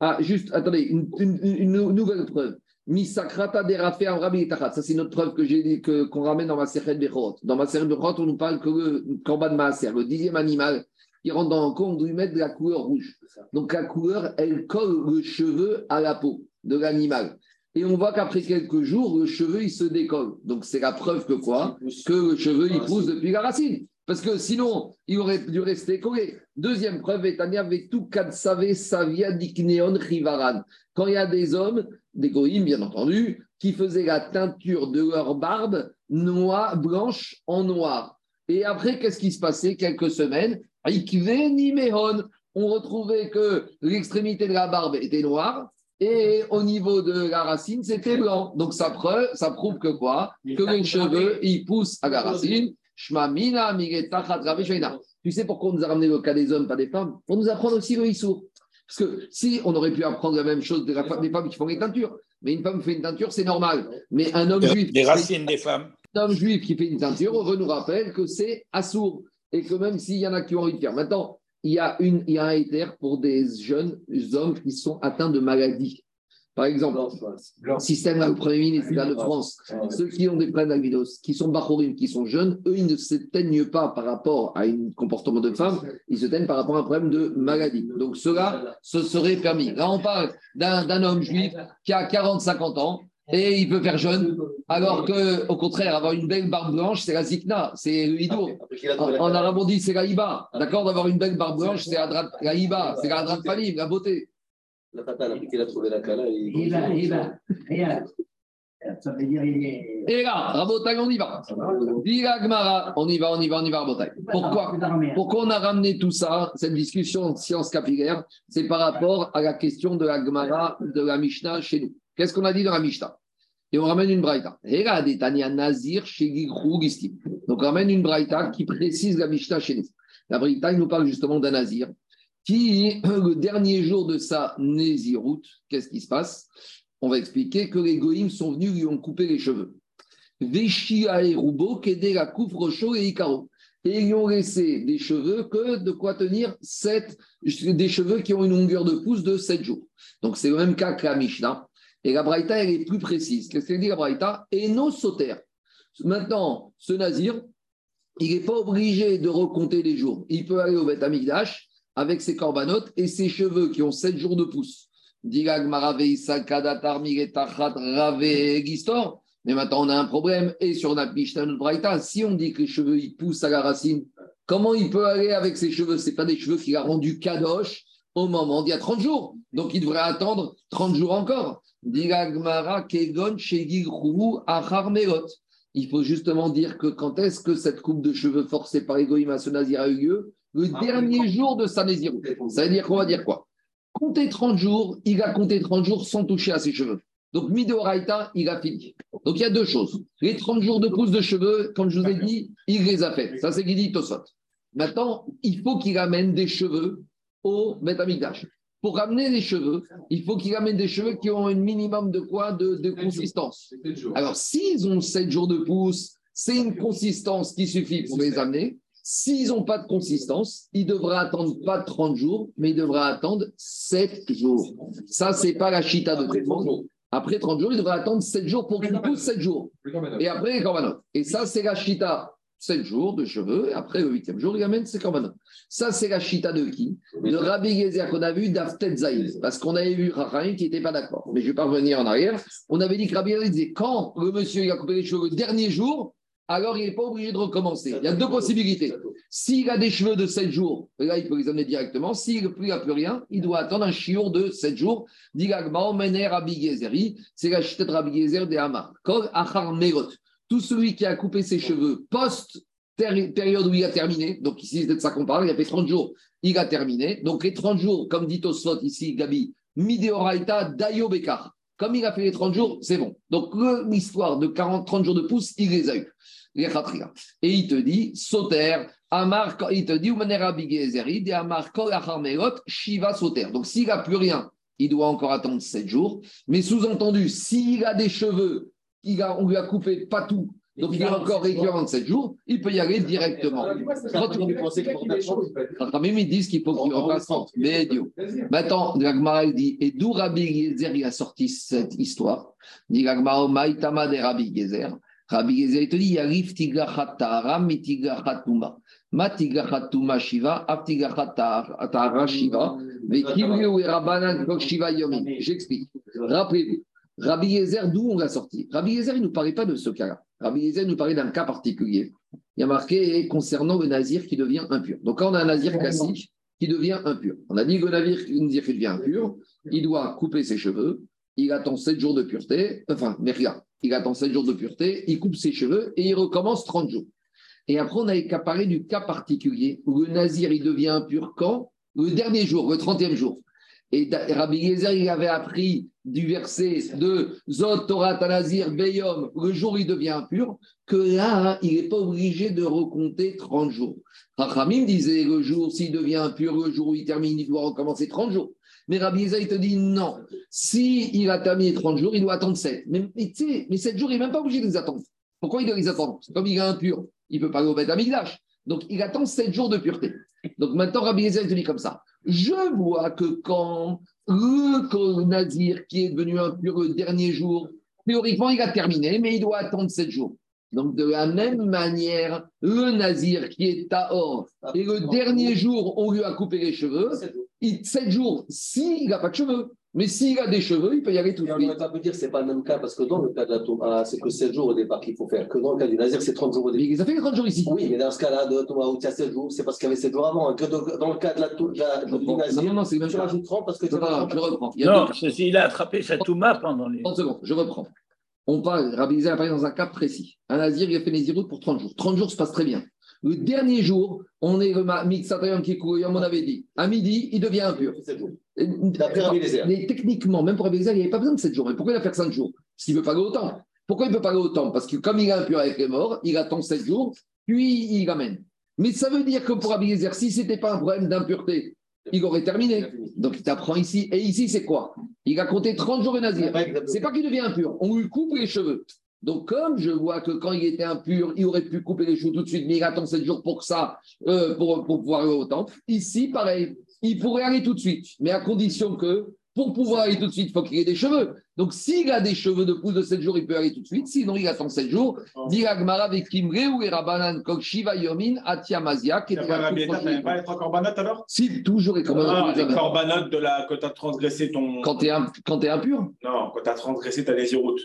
Ah, juste, attendez, une, nouvelle preuve. Misakrata de Rafe Amra Migetachat. Ça, c'est notre preuve que j'ai dit qu'on ramène dans ma série de. Dans ma série de on nous parle que le corban de Maaser, le dixième animal qui rentre dans le corps, on doit lui mettre de la couleur rouge. Donc la couleur, elle colle le cheveu à la peau de l'animal. Et on voit qu'après quelques jours, le cheveu, il se décolle. Donc, c'est la preuve que quoi Que le cheveu, il pousse depuis la racine. Parce que sinon, il aurait dû rester collé. Deuxième preuve, Etania tout Katsave Savia Dikneon Rivaran. Quand il y a des hommes, des goïms bien entendu, qui faisaient la teinture de leur barbe noire, blanche en noir. Et après, qu'est-ce qui se passait Quelques semaines, on retrouvait que l'extrémité de la barbe était noire et au niveau de la racine, c'était blanc. Donc ça, preuve, ça prouve que quoi? Que les cheveux, ils poussent à la racine. Tu sais pourquoi on nous a ramené le cas des hommes, pas des femmes? Pour nous apprendre aussi le issour. Parce que si on aurait pu apprendre la même chose des, femmes qui font les teintures, mais une femme fait une teinture, c'est normal. Mais un homme juif. Des racines des femmes. Un homme juif qui fait une teinture, on nous rappelle que c'est assourd. Et que même s'il y en a qui ont envie de faire. Maintenant, il y, a une, il y a un éther pour des jeunes hommes qui sont atteints de maladies. Par exemple, système là, le Premier ministre de France, ceux qui ont des problèmes d'albinos, qui sont bachorim, qui sont jeunes, eux, ils ne se teignent pas par rapport à un comportement de femme, ils se teignent par rapport à un problème de maladie. Donc cela, ce serait permis. Là, on parle d'un homme juif qui a 40-50 ans et il peut faire jeune, alors que, au contraire, avoir une belle barbe blanche, c'est la zikna, c'est le hidour. En, arabe, on dit c'est la hiba. D'accord D'avoir une belle barbe blanche, c'est la, hiba, c'est la drap famille, la beauté. La fatale, après qu'il a trouvé la cala, il Il va, il va. Regarde. Ça veut dire il est. Et là, Rabotai, on y va. Dis la Gemara, on y va, on y va, on y va, Rabotai. Pourquoi Pourquoi on a ramené tout ça, cette discussion de science capillaire C'est par rapport à la question de la Gemara, de la Mishnah chez nous. Qu'est-ce qu'on a dit dans la Mishnah? Et on ramène une braïta. Nazir. Donc on ramène une braïta qui précise la Mishnah chez nous. La braïta, il nous parle justement d'un Nazir qui, le dernier jour de sa Néziroute, qu'est-ce qui se passe? On va expliquer que les Goïms sont venus, lui ont coupé les cheveux. Et ils ont laissé des cheveux que de quoi tenir sept, des cheveux qui ont une longueur de pouce de 7 jours. Donc c'est le même cas que la Mishnah. Et la Braïta, elle est plus précise. Qu'est-ce qu'elle dit la Braïta? Et nos sautères. Maintenant, ce nazir, il n'est pas obligé de recompter les jours. Il peut aller au Beth Amikdash avec ses corbanotes et ses cheveux qui ont 7 jours de pouce. Mais maintenant, on a un problème. Et sur notre Braïta, si on dit que les cheveux ils poussent à la racine, comment il peut aller avec ses cheveux? Ce pas des cheveux qu'il a rendus kadosh au moment d'il y a 30 jours. Donc, il devrait attendre 30 jours encore. Il faut justement dire que quand est-ce que cette coupe de cheveux forcée par Egoïm à ce nazir a eu lieu? Le dernier jour de sa. Ça veut dire qu'on va dire quoi? Compter 30 jours, il a compté 30 jours sans toucher à ses cheveux. Donc, Midoraita, il a fini. Donc, il y a deux choses. Les 30 jours de pousse de cheveux, comme je vous ai dit, il les a fait. Ça, c'est Guidi Tosot. Maintenant, il faut qu'il amène des cheveux au Betamikdash. Pour ramener des cheveux, il faut qu'il amène des cheveux qui ont un minimum de quoi De, de consistance. Alors, s'ils ont 7 jours de pouce, c'est une consistance qui suffit pour les amener. S'ils n'ont pas de consistance, il devra attendre pas 30 jours, mais il devra attendre 7 jours. Ça, c'est pas la chita de monde. Après 30 jours, il devra attendre 7 jours pour qu'il pousse 7 jours. Et après, les. Et ça, c'est la chita. 7 jours de cheveux, et après le 8e jour, il amène ses corbanotes. Ça, c'est la chita de qui? De Rabbi Gezer qu'on a vu d'Aftet Zaïd. Parce qu'on avait vu Rachaim qui n'était pas d'accord. Mais je ne vais pas revenir en arrière. On avait dit que Rabbi Gezer disait quand le monsieur il a coupé les cheveux le dernier jour, alors il n'est pas obligé de recommencer. Il y a deux possibilités. S'il a des cheveux de 7 jours, là, il peut les amener directement. S'il n'a plus rien, il doit attendre un chiour de 7 jours. C'est la chita de Rabbi Gezer de Hamar. Kol Achar Merot. Tout celui qui a coupé ses cheveux post période où il a terminé, donc ici c'est de ça qu'on parle, il a fait 30 jours, il a terminé. Donc les 30 jours, comme dit Tosfot ici, Gabi, Mideoraita Dayo Bekar. Comme il a fait les 30 jours, c'est bon. Donc l'histoire de 40, 30 jours de pouce, il les a eu. Et il te dit, Sauter, Amar, il te dit, Umanera Bigezeri, de Amar Kol Shiva Sauter. Donc s'il n'a plus rien, il doit encore attendre 7 jours. Mais sous-entendu, s'il a des cheveux, il a, on lui a coupé pas tout, donc il est encore récurrent de 7 jours, il peut y aller directement. Quand même, ils disent qu'il faut qu'il repasse 30. Mais. Maintenant, Gagmara il dit, et d'où Rabbi Gezer il a sorti cette histoire? Dit Gagmara, Maïtama de Rabbi Gezer. Rabbi Gezer, il te dit, Yarif tigrachat ta'aram, mitigachat tuma. Ma tigrachat tuma shiva, ap tigrachat ta'ara shiva, vekivriou et rabanan shiva yomin. J'explique. Rappelez-vous. Rabbi Yezer, d'où on l'a sorti Rabbi Yezer, il ne nous parlait pas de ce cas-là. Rabbi Yezer nous parlait d'un cas particulier. Il y a marqué concernant le nazir qui devient impur. Donc, quand on a un nazir classique qui devient impur, on a dit que le nazir, qui devient impur, il doit couper ses cheveux, il attend 7 jours de pureté, enfin, mais regarde, il attend 7 jours de pureté, il coupe ses cheveux et il recommence 30 jours. Et après, on qu'à parler du cas particulier où le nazir, il devient impur quand? Le dernier jour, le 30e jour. Et Rabbi Yezer, il avait appris du verset de Zot Torah Tanazir Beyom, le jour il devient impur, que là, il n'est pas obligé de recompter 30 jours. Rachamim disait le jour, s'il devient impur, le jour où il termine, il doit recommencer 30 jours. Mais Rabbi il te dit non. Si a terminé 30 jours, il doit attendre 7. Mais, mais mais 7 jours, il n'est même pas obligé de les attendre. Pourquoi il doit les attendre? Comme il est impur, il ne peut pas aller au Beth. Donc, il attend 7 jours de pureté. Donc, maintenant, Rabbi il te dit comme ça. Je vois que quand le nazir qui est devenu impur le dernier jour, théoriquement, il a terminé, mais il doit attendre sept jours. Donc, de la même manière, le nazir qui est Tahor, et le dernier jour, on lui a coupé les cheveux, sept jours, s'il n'a pas de cheveux, mais s'il a des cheveux, il peut y aller tout de on suite. ne va pas dire que ce n'est pas le même cas, parce que dans le cas de la Touma, c'est que 7 jours au départ qu'il faut faire. Que dans le cas du Nazir, c'est 30 jours au Mais début. ça fait 30 jours ici. Oui, mais dans ce cas-là, de la Touma, où il y a 7 jours, c'est parce qu'il y avait 7 jours avant. Que dans le cas de la Touma, Je du. Nazir, Non, non, c'est tu rajoutes 30 parce que tu Non, non, je reprends. Il Non, s'il a attrapé sa touma pendant les. 30 secondes, je reprends. On parle, Rabbi Eliezer a parlé dans un cas précis. Un nazir, il a fait Nézirut pour 30 jours. 30 jours se passe très bien. Le dernier jour, on est le Mixatayam Kikouyam, on avait dit. À midi, il devient impur. 7 jours. Eliezer. Mais techniquement, même pour Rabbi Eliezer, il n'y avait pas besoin de 7 jours. Mais pourquoi il a fait 5 jours Parce qu'il ne veut pas aller autant. Pourquoi il ne peut pas aller autant Parce que comme il est impur avec les morts, il attend 7 jours, puis il amène. Mais ça veut dire que pour Rabbi Eliezer, si ce n'était pas un problème d'impureté, il aurait terminé. Donc il t'apprend ici. Et ici, c'est quoi Il a compté 30 jours de nazir. C'est pas qu'il devient impur, on lui coupe les cheveux. Donc, comme je vois que quand il était impur, il aurait pu couper les cheveux tout de suite, mais il attend 7 jours pour ça, euh, pour, pour pouvoir aller au temple. Ici, pareil, il pourrait aller tout de suite, mais à condition que pour pouvoir aller tout de suite, il faut qu'il ait des cheveux. Donc, s'il a des cheveux de pouce de 7 jours, il peut aller tout de suite. Sinon, il attend 7 jours. Diragmara avec Kimre ou Erabanan Kok Shiva Yomin Atiamazia, était n'as pas les trois corbanotes alors Si, toujours et comme Ah, les corbanotes de la que tu as transgressé ton. Quand tu es, quand t'es impur, Non, quand tu as transgressé ta désiroute.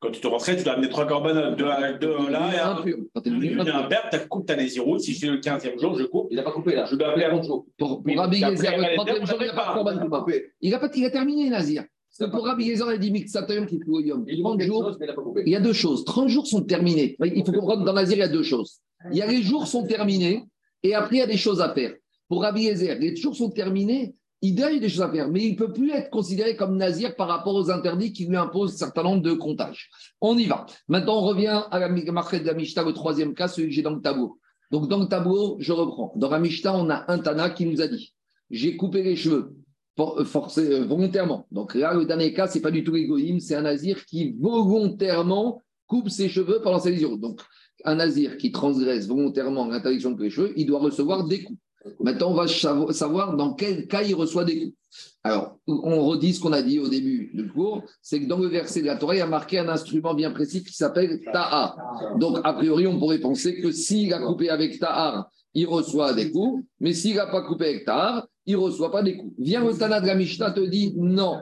Quand tu te rentrais, tu dois amener trois corbanotes. De, de là et un. Quand devenu deviens un père, tu coupes ta désiroute. Si je suis le 15e jour, je coupe. Il n'a pas coupé là. Je dois faire 30 jours. Pour, pour Rabbi Eliezer, le elle était, 30e on jour, il n'y a savait pas corban n'a coupé. Il a, pas, il a terminé, Nazir. Pour Rabbi Eliezer, il a dit Mixatayom qui est Yom. Il 30 manque quelque jours, chose, mais il n'a pas coupé. il y a deux choses. 30 jours sont terminés. Il faut comprendre, dans Nazir, il y a deux choses. Il y a les jours sont terminés et après, il y a des choses à faire. Pour Rabbi Eliezer, les jours sont terminés, il a des choses à faire, mais il ne peut plus être considéré comme Nazir par rapport aux interdits qui lui imposent un certain nombre de comptages. On y va. Maintenant, on revient à la marquette de la le troisième cas, celui que j'ai dans le tableau. Donc, dans le tableau, je reprends. Dans la on a un Tana qui nous a dit J'ai coupé les cheveux euh, euh, volontairement. Donc là, le dernier cas, ce n'est pas du tout égoïme, c'est un Nazir qui volontairement coupe ses cheveux pendant ses jours. Donc, un Nazir qui transgresse volontairement l'interdiction de les cheveux, il doit recevoir des coups. Maintenant, on va savo- savoir dans quel cas il reçoit des coups. Alors, on redit ce qu'on a dit au début du cours, c'est que dans le verset de la Torah, il y a marqué un instrument bien précis qui s'appelle Ta'ar. Donc, a priori, on pourrait penser que s'il a coupé avec Ta'ar, il reçoit des coups, mais s'il n'a pas coupé avec Ta'ar, il ne reçoit pas des coups. Viens le Tana de la Mishnah te dit non,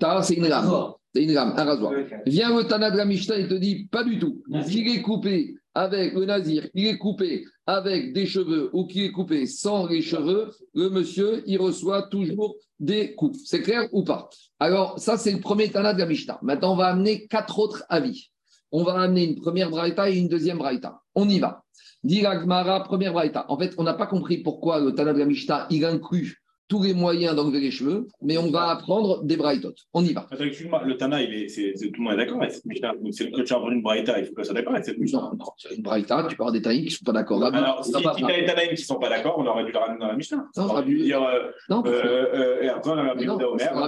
Ta'ar, c'est une lame. C'est une lame, un rasoir. Viens le Tana de la Mishnah et te dit pas du tout. Qu'il est coupé avec le nazir, qu'il est coupé avec des cheveux ou qu'il est coupé sans les cheveux, le monsieur, il reçoit toujours des coups. C'est clair ou pas? Alors, ça, c'est le premier Tana de. Maintenant, on va amener quatre autres avis. On va amener une première braïta et une deuxième braïta. On y va. Diragmara, première braïta. En fait, on n'a pas compris pourquoi le Tana de la il inclut tous les moyens d'enlever les cheveux, mais on va apprendre des braïtotes. On y va. Attends, excuse-moi, le Tana, il est, c'est, c'est- tout le monde est d'accord avec cette Mishnah. Donc, C'est que tu as entendu une Braïta, il faut que ça soit d'accord avec cette Mishnah. Non, non, c'est une braïta, tu parles des taïs qui ne sont pas d'accord. Rabbi- Alors, si ça tu as des Tanaïm qui ne sont pas d'accord, on aurait dû le ramener dans la Mishnah. Non, on aurait Rabbi- euh, euh, euh,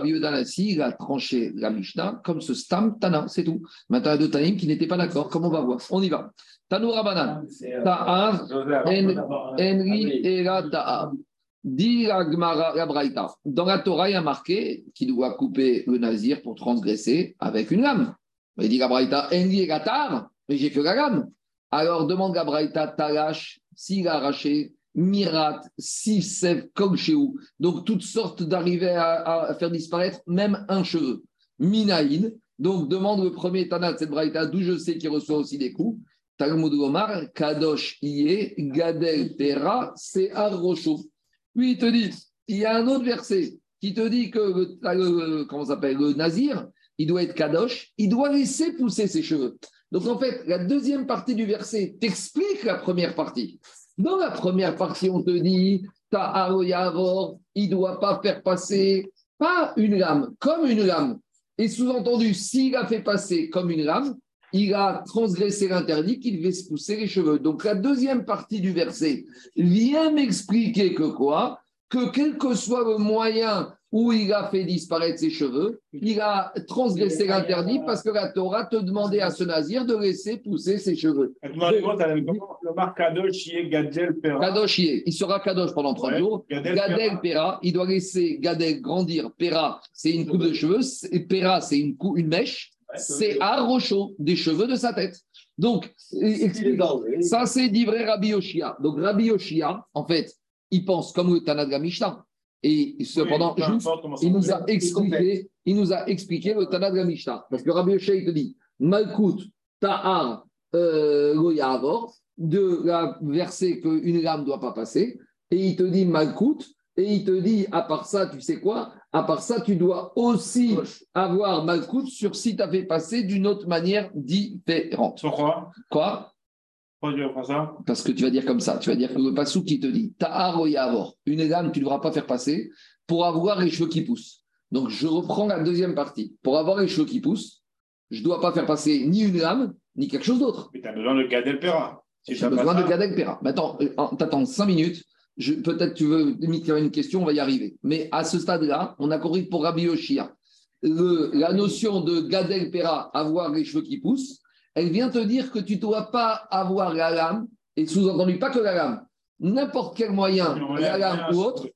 Yehuda Nassi, il a tranché la Mishnah comme ce Stam Tana, c'est tout. Maintenant, il y a deux Tanim qui n'étaient pas d'accord. Comment on va voir On y va. Tanou Rabanan. Ta'ar, En- Enri Era Ta'ar. Dit la. Dans la Torah, il y a marqué qu'il doit couper le nazir pour transgresser avec une lame. Mais dit la j'ai que la lame. Alors demande la Braïta, Talash, s'il a arraché, Mirat, Sifsev, Kogsheu. Donc toutes sortes d'arriver à, faire disparaître même un cheveu. Minaïn. Donc demande le premier Tana de cette Braïta, d'où je sais qu'il reçoit aussi des coups. Talmud Omar, Kadosh Iye, Gadel Tera, Sear Rocho. Puis il te dit, il y a un autre verset qui te dit que le, le- comment s'appelle, le nazir, il doit être Kadosh, il doit laisser pousser ses cheveux. Donc en fait, la deuxième partie du verset t'explique la première partie. Dans la première partie, on te dit, il ne doit pas faire passer, pas une lame, comme une lame. Et sous-entendu, s'il a fait passer comme une lame, il a transgressé l'interdit qu'il devait se pousser les cheveux. Donc la deuxième partie du verset vient m'expliquer que quoi? Que quel que soit le moyen où il a fait disparaître ses cheveux, il a transgressé l'interdit parce que la Torah te demandait à ce nazir de laisser pousser ses cheveux. Kadosh, Yé, Gadel, Pera. Kadosh, y est. il sera Kadosh pendant 30 Ouais. jours. Gadel, Pera. Il doit laisser Gadel grandir. Pera, c'est une coupe de cheveux. Et Pera, c'est une mèche. C'est à Rocho, des cheveux de sa tête. Donc. Ça, c'est d'Ivré Rabbi Yoshia. Donc, Rabbi Yoshia, en fait, il pense comme le Tanad Mishnah. Et cependant, Oui, juste, ça il nous a expliqué, il nous a expliqué le Tanad Mishnah. Parce que Rabbi Yoshia, il te dit Malkut, Ta'ar, euh, Lo Ya'avor, de la verset qu'une lame ne doit pas passer. Et il te dit Malkut, et il te dit, à part ça, tu sais quoi? À part ça, tu dois aussi avoir Malkut sur si tu as fait passer d'une autre manière différente. Pourquoi? Quoi? Parce que tu vas dire comme ça, tu vas dire que le passou qui te dit Ta'ar o Ya'avor, une lame, tu ne devras pas faire passer pour avoir les cheveux qui poussent. Donc je reprends la deuxième partie. Pour avoir les cheveux qui poussent, je ne dois pas faire passer ni une lame, ni quelque chose d'autre. Mais tu as besoin de Gadel, Pera. Si J'ai pas besoin de Gadek Pera. Maintenant, euh, en- t'attends cinq minutes. Peut-être tu veux limite une question, on va y arriver. Mais à ce stade-là, on a compris que pour Rabbi Yoshia, le- la notion de Gadel Pera, avoir les cheveux qui poussent, elle vient te dire que tu ne dois pas avoir la lame, et sous-entendu pas que la lame, n'importe quel moyen, Non, la lame ou autre,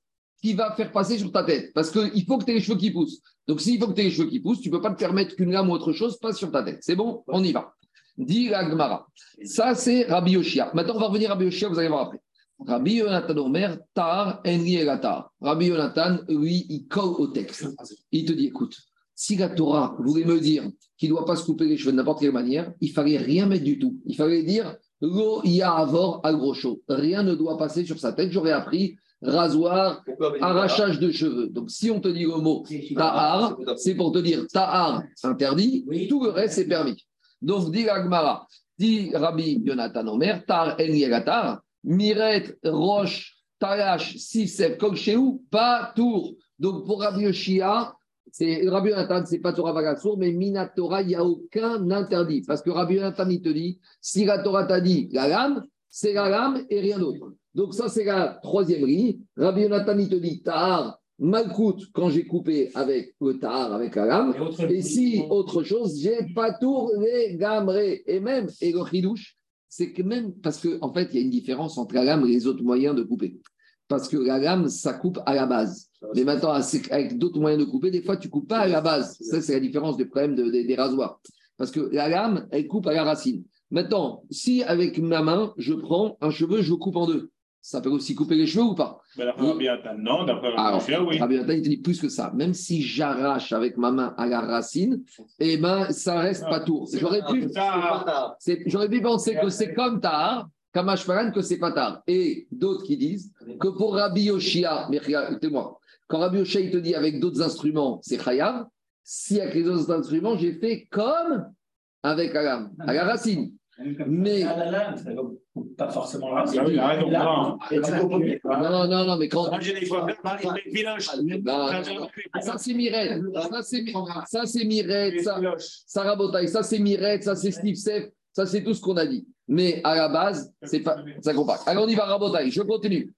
qui va faire passer sur ta tête. Parce qu'il faut que tu aies les cheveux qui poussent. Donc s'il faut que tu aies les cheveux qui poussent, tu ne peux pas te permettre qu'une lame ou autre chose passe sur ta tête. C'est bon? On y va. Dit la Gemara. Ça, c'est Rabbi Yoshia. Maintenant, on va revenir à Rabbi Yoshia, vous allez voir après. Rabbi Yonatan Omer, Tar, Enri Elatar. Rabbi Yonatan, lui, il colle au texte. Il te dit, écoute, si la Torah voulait me dire qu'il ne doit pas se couper les cheveux de n'importe quelle manière, il fallait rien mettre du tout. Il fallait dire, Lo Ya'avor al Grosho. Rien ne doit passer sur sa tête. J'aurais appris rasoir, arrachage de cheveux. Donc, si on te dit le mot Tahar, c'est pour te dire Tahar interdit, Oui. tout le reste c'est permis. Donc, dit Agmara, dit Rabbi Yonatan Omer, Tar En Yegatar, Miret, Roche, Talash, Sifsef, Kolcheou, pas tour. Donc, pour Rabbi Yoshia, c'est Rabbi Yonatan, c'est pas Torah Vagassour, mais Minatora, il n'y a aucun interdit. Parce que Rabbi Yonatan, il te dit, si la Torah t'a dit la lame, c'est la lame et rien d'autre. Donc, ça, c'est la troisième ligne. Rabbi Yonatan, il te dit Tahar, Malkout, quand j'ai coupé avec le Tahar, avec la lame. Et autre- Et si autre chose, j'ai pas tour les gamrés. Et même, et le chidouche, c'est que même, parce qu'en en fait, il y a une différence entre la lame et les autres moyens de couper. Parce que la lame, ça coupe à la base. Mais maintenant, avec d'autres moyens de couper, des fois, tu coupes pas à la base. Ça, c'est la différence du problème de- des- des rasoirs. Parce que la lame, elle coupe à la racine. Maintenant, si avec ma main, je prends un cheveu, je le coupe en deux, ça peut aussi couper les cheveux ou pas Rabbi non. D'après oui. Rabbi il te dit plus que ça. Même si j'arrache avec ma main à la racine, eh ben, ça reste pas tour. J'aurais pu, j'aurais penser que c'est comme Tahar, comme Ashparan, que c'est pas tard. Et d'autres qui disent que pour Rabbi Yoshia, mais écoutez-moi, quand Rabbi Yoshia il te dit avec d'autres instruments, c'est Chayav, si avec les autres instruments, j'ai fait comme avec la lame, à la racine. Mais- Ah là là, pas forcément la Ah oui, raison, non. Non, non, non, mais quand. Moi, j'ai des fois, il met vilange. Non, ça c'est Miret, ça c'est ça c'est Miret, ça, ça rabotaille, ça c'est Miret, ça c'est Steve Sef, ça c'est tout ce qu'on a dit. Mais à la base, c'est pas ça compacte. Alors on y va rabotaille, je continue.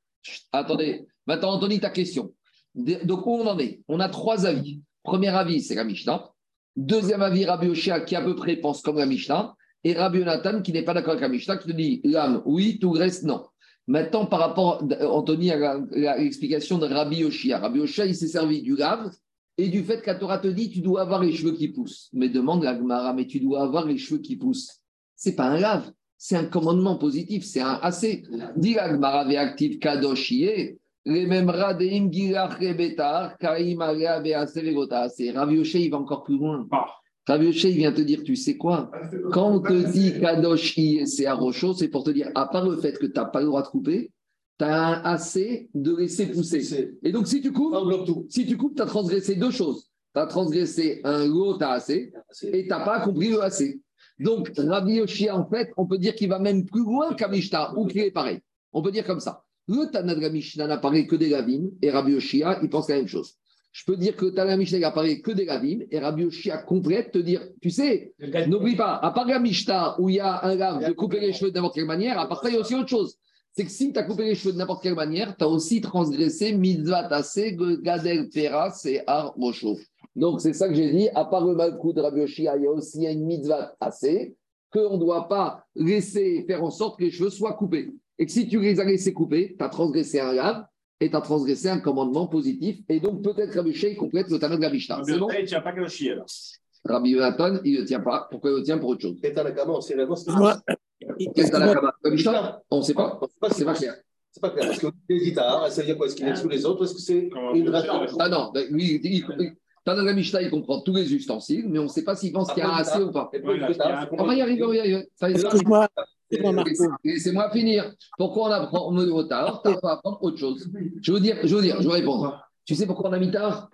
Attendez, maintenant Anthony, ta question. Donc où on en est? On a trois avis. Premier avis, c'est la Mishnah. Deuxième avis, Rabbi Oshia, qui à peu près pense comme la Mishnah. Et Rabbi Jonathan, qui n'est pas d'accord avec la Mishnah, qui te dit l'âme, oui, tout reste, non. Maintenant, par rapport, Anthony, à la- la- l'explication de Rabbi Yoshia. Rabbi Yoshia, il s'est servi du lave et du fait qu'à Torah te dit, tu dois avoir les cheveux qui poussent. Mais demande la Gemara, mais tu dois avoir les cheveux qui poussent. C'est pas un lave, c'est un commandement positif, c'est un assez. Dit la Gemara, ve'activ kadosh yeh, les mêmes rebetar, kaim Rabbi Yoshia, il va encore plus loin. Ah. Rabbi Yoshia, il vient te dire, tu sais quoi? Quand on te dit kadosh yeh, c'est à Rocho, c'est pour te dire, à part le fait que tu n'as pas le droit de couper, tu as un assez de laisser pousser. Et donc, si tu coupes, si tu coupes, tu as transgressé deux choses. Tu as transgressé un lot, tu as assez, et tu n'as pas compris le assez. Donc, Rabbi Yoshia, en fait, on peut dire qu'il va même plus loin qu'à Mishnah, ou qu'il est pareil. On peut dire comme ça. Le Tana de la Mishnah n'a parlé que des Lavim, et Rabbi Yoshia, il pense la même chose. Je peux dire que Tana Mishnah n'a parlé que des Lavim, et Rabbi Yoshia complète te dire, tu sais, N'oublie pas, à part la Mishnah où il y a un lave de couper les cheveux de n'importe quelle manière, à part ça, il y a aussi autre chose. c'est que si tu as coupé les cheveux de n'importe quelle manière, tu as aussi transgressé mitzvah tassé, gadel teras et ar rocho. Donc c'est ça que j'ai dit, à part le malcoup de Rabbi Yoshia, il y a aussi une mitzvah tassé, qu'on ne doit pas laisser faire en sorte que les cheveux soient coupés. Et que si tu les as laissés couper, tu as transgressé un lave et tu as transgressé un commandement positif. Et donc peut-être Rabbi il complète le Tanakh de la Mishnah. C'est bon Il ne tient pas que le chien, alors. Rabbi Jonathan, il ne tient pas. Pourquoi il le tient pour autre chose? Et Tanakama, on sait réellement ce que que la Mishnah? On ne sait pas. On sait pas C'est pas clair. C'est pas clair. Parce que les guitares, ça veut dire quoi? Est-ce qu'il est sous les autres est-ce que c'est une Ah non, lui, il, il, il- dans la Mishnah, il comprend tous les ustensiles, mais on ne sait pas s'il pense qu'il y a assez ou pas. On va y arriver, on va y arriver. Est, excuse-moi, Laissez-moi finir. Pourquoi on apprend au tard Tard va apprendre autre chose. Je veux dire, je veux dire, je veux répondre. Tu sais pourquoi on a mis tard?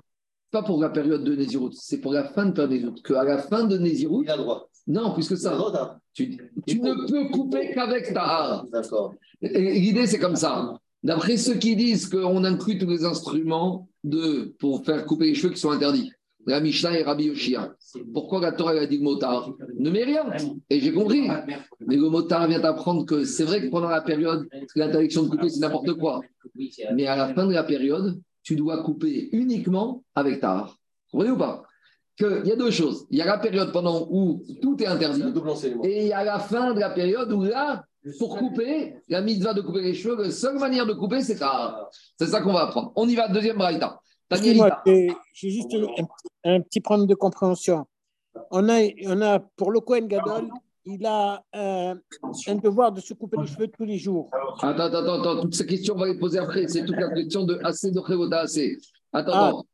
Pas pour la période de Nézirut, c'est pour la fin de période Nézirut. Qu'à la fin de Nézirut, Il a le droit. non, plus que Il a le ça, droit, t'as. tu, tu ne peux couper qu'avec Tahar. D'accord. Et L'idée, c'est comme ça. D'après ceux qui disent qu'on inclut tous les instruments de, pour faire couper les cheveux qui sont interdits, la Mishnah et Rabbi Yoshia. Pourquoi la Torah elle a dit le motard Ne mets rien. Et j'ai compris. Mais le motard vient apprendre que c'est vrai que pendant la période, l'interdiction de couper, c'est n'importe quoi. Mais à la fin de la période, tu dois couper uniquement avec Tahar. Vous comprenez ou pas? Il y a deux choses. Il y a la période pendant où tout est interdit. Et il y a la fin de la période où là, pour couper, la mitzvah de couper les cheveux, la seule manière de couper, c'est Tahar. C'est ça qu'on va apprendre. On y va, deuxième braïta. Excuse-moi, j'ai juste un, un petit problème de compréhension. On a, on a pour le Cohen Gadol, il a euh, un devoir de se couper les cheveux tous les jours. Attends, attends, attends, toutes ces questions, on va les poser après. C'est toute la question de assez de Chevota assez. Attends, Ah. attends.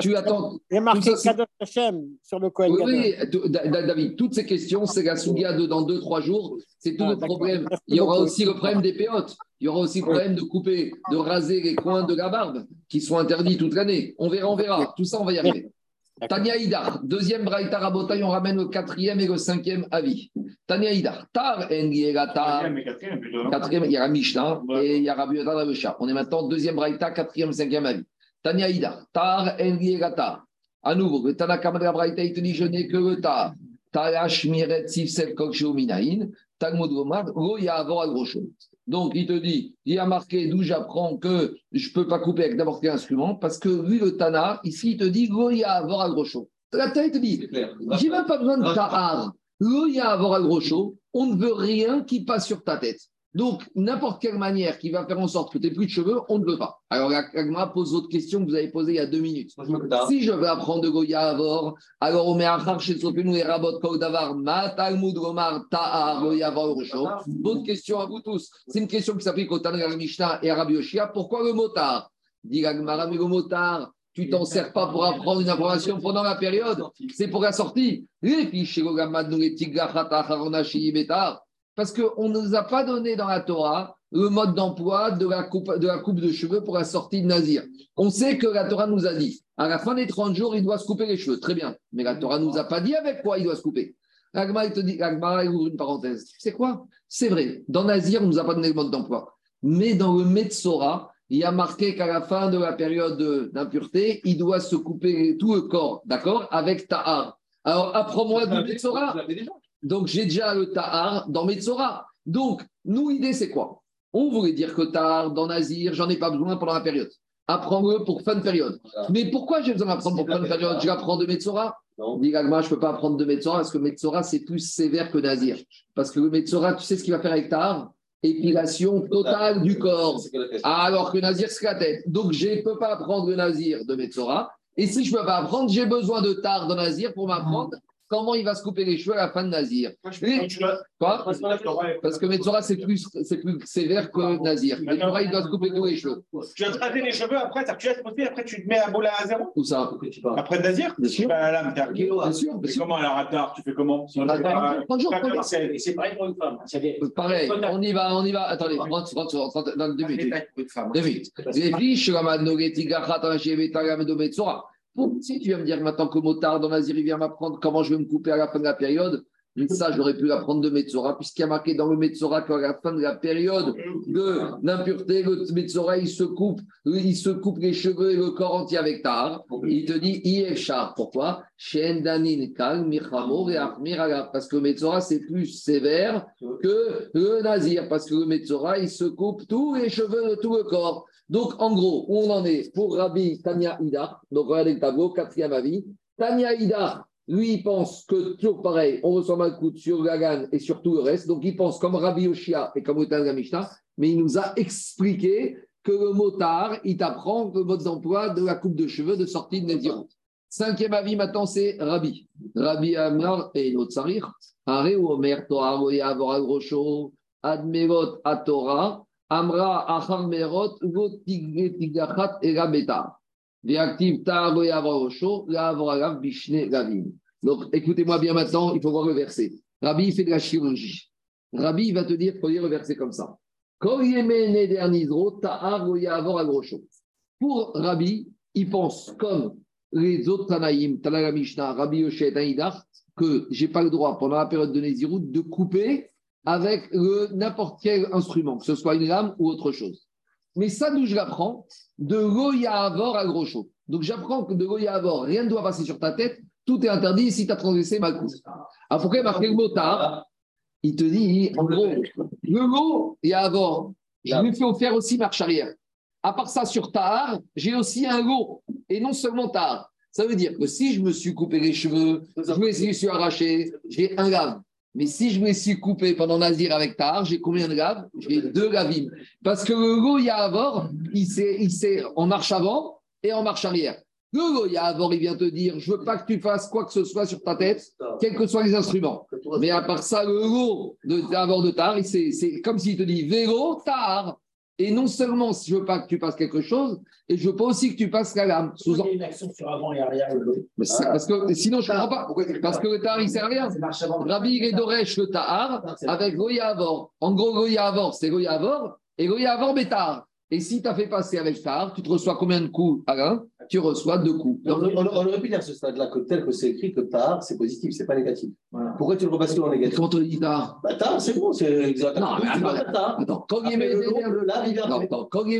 Tu- attends. Il y a marqué Tout ça, c'est- Kadosh Hashem sur le Cohen Oui, oui, David, toutes ces questions, c'est la Sougia de dans deux, trois jours. C'est tout Ah, le d'accord. problème. Il y aura aussi le problème des péotes. Il y aura aussi le problème de couper, de raser les coins de la barbe qui sont interdits toute l'année. On verra, on verra. Tout ça, on va y arriver. Tania Idar, deuxième Braïta Rabotaï, on ramène le quatrième et le cinquième avis. Tania Idar, Tar en Giega Tar. Quatrième et quatrième, plutôt. non? Quatrième, il y a Mishnah et il y a Rabbi. On est maintenant deuxième Braïta, quatrième, cinquième avis. Tania Ida, Tar en Tar. À nouveau, le Tanakama de la Braïta, il te dit Je n'ai que le Tar. Tarash Miret Sifsel Kokshu Minaïn. Talmud Yavor al Roshon. Donc, il te dit Il y a marqué d'où j'apprends que je ne peux pas couper avec n'importe quel instrument parce que lui, le Tana, ici, il te dit Lo Yavor al Roshon. La Torah, il te dit j'ai même pas besoin de tahar. Là, il y a à avoir un gros chaud. On ne veut rien qui passe sur ta tête. Donc, n'importe quelle manière qui va faire en sorte que tu n'aies plus de cheveux, on ne veut pas. Alors, la Agma pose autre question que vous avez posée il y a deux minutes. Si je veux apprendre de Goya Avor, alors on met Achar chez Sopenu et Rabot Kaudavar, Ma Talmud Gomar Ta'ar Goya Rocho. Bonne question à vous tous. C'est une question qui s'applique au Tanakh Mishnah et à Rabbi Yoshia. Pourquoi le motard? Dit l'Agmara, mais le motard, tu t'en sers pas pour apprendre une information pendant la période. C'est pour la sortie. Les fiches parce qu'on ne nous a pas donné dans la Torah le mode d'emploi de la, coupe, de la coupe de cheveux pour la sortie de Nazir. On sait que la Torah nous a dit, à la fin des 30 jours, il doit se couper les cheveux. Très bien. Mais la Torah ne nous a pas dit avec quoi il doit se couper. L'Agma, il te dit, il ouvre une parenthèse. Tu sais quoi? C'est vrai. Dans Nazir, on ne nous a pas donné le mode d'emploi. Mais dans le Metzora, il y a marqué qu'à la fin de la période de- d'impureté, il doit se couper tout le corps, d'accord? Avec Tahar. Alors, apprends-moi du Metzora. Donc, j'ai déjà le Tahar dans Metzora. Donc, nous, l'idée, c'est quoi? On voulait dire que Tahar dans Nazir, j'en ai pas besoin pendant la période. Apprends-le pour fin de période. Voilà. Mais pourquoi j'ai besoin d'apprendre pour fin de période? Je l'apprends de Metzora Non. Dit Gagma, je ne peux pas apprendre de Metzora parce que Metzora, c'est plus sévère que Nazir. Parce que le Metzora, tu sais ce qu'il va faire avec Tahar? Épilation totale du corps. Alors que Nazir, c'est la tête. Donc, je ne peux pas apprendre le Nazir de Metzora. Et si je ne peux pas apprendre, j'ai besoin de Tar de Nazir pour m'apprendre comment il va se couper les cheveux à la fin de Nazir. Parce que Metzora, c'est plus, c'est plus sévère que Nazir. Metzora, il doit se couper tous les cheveux. Tu vas te raser les cheveux après, tu as couper, après tu te mets à boule à zéro. Tout ça. Après Nazir, Bien sûr. bah, là, t'as- Bien sûr, bien Mais sûr. comment à la ratard Tu fais comment 30 30. C'est pareil pour une femme. Ça vient- Pareil, on y va, on y va. Attendez, rentre, rentre, rentre dans deux Un minutes. détail pour une femme. Deux minutes. Si tu vas me dire maintenant que motard dans Nazir, il vient m'apprendre comment je vais me couper à la fin de la période, Ça, j'aurais pu l'apprendre de Metzora, puisqu'il y a marqué dans le Metzora qu'à la fin de la période de l'impureté, le Metzora, il se coupe, il se coupe les cheveux et le corps entier avec tar. Il te dit Ieshar. Pourquoi? Parce que le Metzora, c'est plus sévère que le Nazir, parce que le Metzora, il se coupe tous les cheveux de tout le corps. Donc, en gros, où on en est pour Rabbi Tanya Ida, donc regardez le tableau, quatrième avis. Tanya Ida, lui, il pense que toujours pareil, on reçoit Malkout sur Gagan et sur tout le reste. Donc, il pense comme Rabbi Yoshia et comme Otan Mishnah, mais il nous a expliqué que le motard, il t'apprend le mode d'emploi de la coupe de cheveux de sortie de Nézirut. Cinquième avis, maintenant, c'est Rabbi. Rabbi Amar et notre Sarir. Are ou Omer, Torah, Avora, Grosho, Admerot, Atora, Amra, Achar, Merot, Votigachat, et Rabeta. Réactive tar lo yavrosho, la avoragav bishne gavim. Donc, écoutez-moi bien maintenant, il faut voir le verset. Rabbi, il fait de la chirurgie. Rabbi, il va te dire, faut lire le verset comme ça. Pour Rabbi, il pense comme les autres Tanaïm, Tanaïm Mishnah, Rabbi Yoshet, Taïdar, que je n'ai pas le droit, pendant la période de Nézirut, de couper avec n'importe quel instrument, que ce soit une lame ou autre chose. Mais ça, d'où je l'apprends De Goyavor à gros chaud. Donc j'apprends que de Goyavor, rien ne doit passer sur ta tête, tout est interdit si tu as transgressé ma coupe. Alors pourquoi il marqué le mot tard Il te dit, en gros, le mot Yavor, je lui fais faire aussi marche arrière. À part ça, sur Tahar, j'ai aussi un go, et non seulement Tahar. Ça veut dire que si je me suis coupé les cheveux, je me suis arraché, j'ai un lave. Mais si je me suis coupé pendant Nazir avec Tahar, j'ai combien de gaves? J'ai deux gavim. Parce que le go Yahavor, il sait en marche avant et en marche arrière. Le go Yahavor, il vient te dire je veux pas que tu fasses quoi que ce soit sur ta tête, quels que soient les instruments. Mais à part ça, le go de Yahavor de Tahar, c'est comme s'il te dit vélo, Tahar. Et non seulement je ne veux pas que tu passes quelque chose, et je veux pas aussi que tu passes la lame. Sous il y a une action sur avant et arrière. Mais Parce que sinon, je ne comprends pas. Parce que le tahar, il ne sert à rien. Rabbi, il est d'Oresh, le tahar, avec Goya Avor. En gros, Goya Avor, c'est Goya Avor, et Goya Avor, Bétar. Et si tu as fait passer avec tahar, tu te reçois combien de coups, Alain? Tu reçois deux coups. On, on, on, aurait pu dire à ce stade-là que tel que c'est écrit que Tahar, c'est positif, c'est pas négatif. Voilà. Pourquoi tu le rebascules en négatif? Quand on te dit Tahar bah, c'est bon, c'est exactement. Non, mais attends, attends, attends, quand il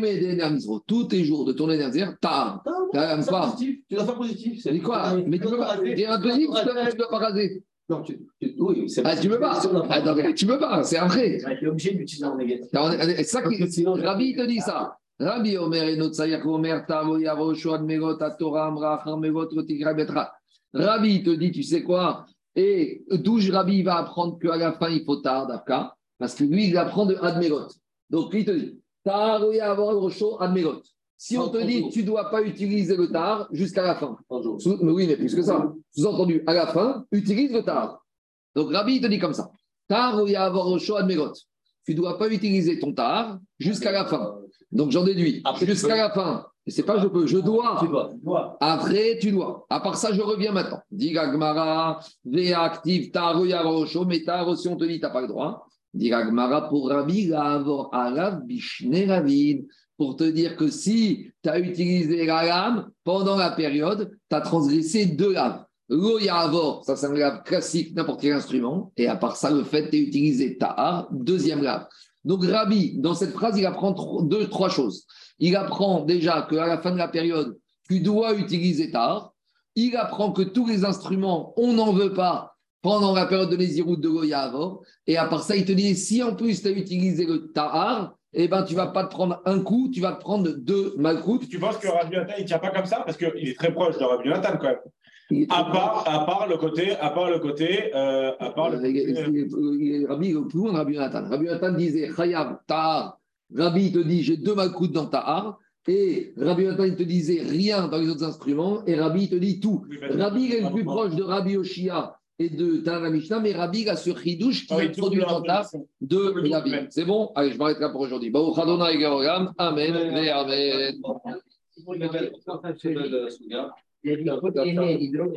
met des nerfs, tous tes jours de tourner nerfs, Tahar. Tahar, c'est positif. Tu dois faire positif. C'est quoi? Mais tu peux pas. Tu dois pas raser. Non, tu, tu, oui, c'est ah, tu peux pas. Attends, tu peux pas, c'est un vrai. Tu es obligé d'utiliser en négatif. C'est ça qui. Rabbi te dit ça. Rabbi Omer et notre Omer Tavo Yavo Shoad Megot Torah Amra Megot Rotigra Betra. Rabbi te dit, tu sais quoi? Et d'où Rabbi va apprendre qu'à la fin il faut tar d'Afka Parce que lui il apprend de Admegot. Donc lui te dit Taro Yavo Rosho Admegot. Si on te dit tu ne dois pas utiliser le tar jusqu'à la fin. Mais oui, mais plus que ça. Sous-entendu, à la fin, utilise le tar. Donc Rabbi te dit comme ça. Yavo Rosho Admegot. Tu ne dois pas utiliser ton tar jusqu'à la fin. Donc j'en déduis. Jusqu'à la fin. C'est pas je peux, je dois. Tu dois. Après, tu dois. À part ça, je reviens maintenant. Digagmara, active, taro yarosho, mais taro, si on te dit, tu n'as pas le droit. Digagmara pour Rabbi, lavor, arav, bishne, ravid. Pour te dire que si tu as utilisé la lame pendant la période, tu as transgressé deux laves. Lo yavor, ça c'est un lave classique, n'importe quel instrument. Et à part ça, le fait d'utiliser tahar, deuxième lave. Donc Rabbi, dans cette phrase, il apprend deux, trois choses. Il apprend déjà qu'à la fin de la période, tu dois utiliser Tahar. Il apprend que tous les instruments, on n'en veut pas pendant la période de Nézirut de Goya Et à part ça, il te dit, si en plus tu as utilisé le Tahar, eh ben, tu ne vas pas te prendre un coup, tu vas te prendre deux malcoutes. Tu penses que Rabbi Nathan, il ne tient pas comme ça? Parce qu'il est très proche de Rabbi Nathan quand même. À part, à part le côté, à part le côté, euh, à part le côté. Rabbi, plus loin Rabbi Nathan. Rabbi Nathan disait Chayab, Tahar. Rabbi te dit j'ai deux malcoutes dans Tahar. Et Rabbi Nathan te disait rien dans les autres instruments. Et Rabbi te dit tout. Rabbi est le plus proche de Rabbi Oshia et de Tana Mishnah, mais Rabbi a ce chidouche qui est dans ta de Rabbi. C'est bon? Allez, je m'arrête là pour aujourd'hui. Amen. Amen. Il y a du côté hydro.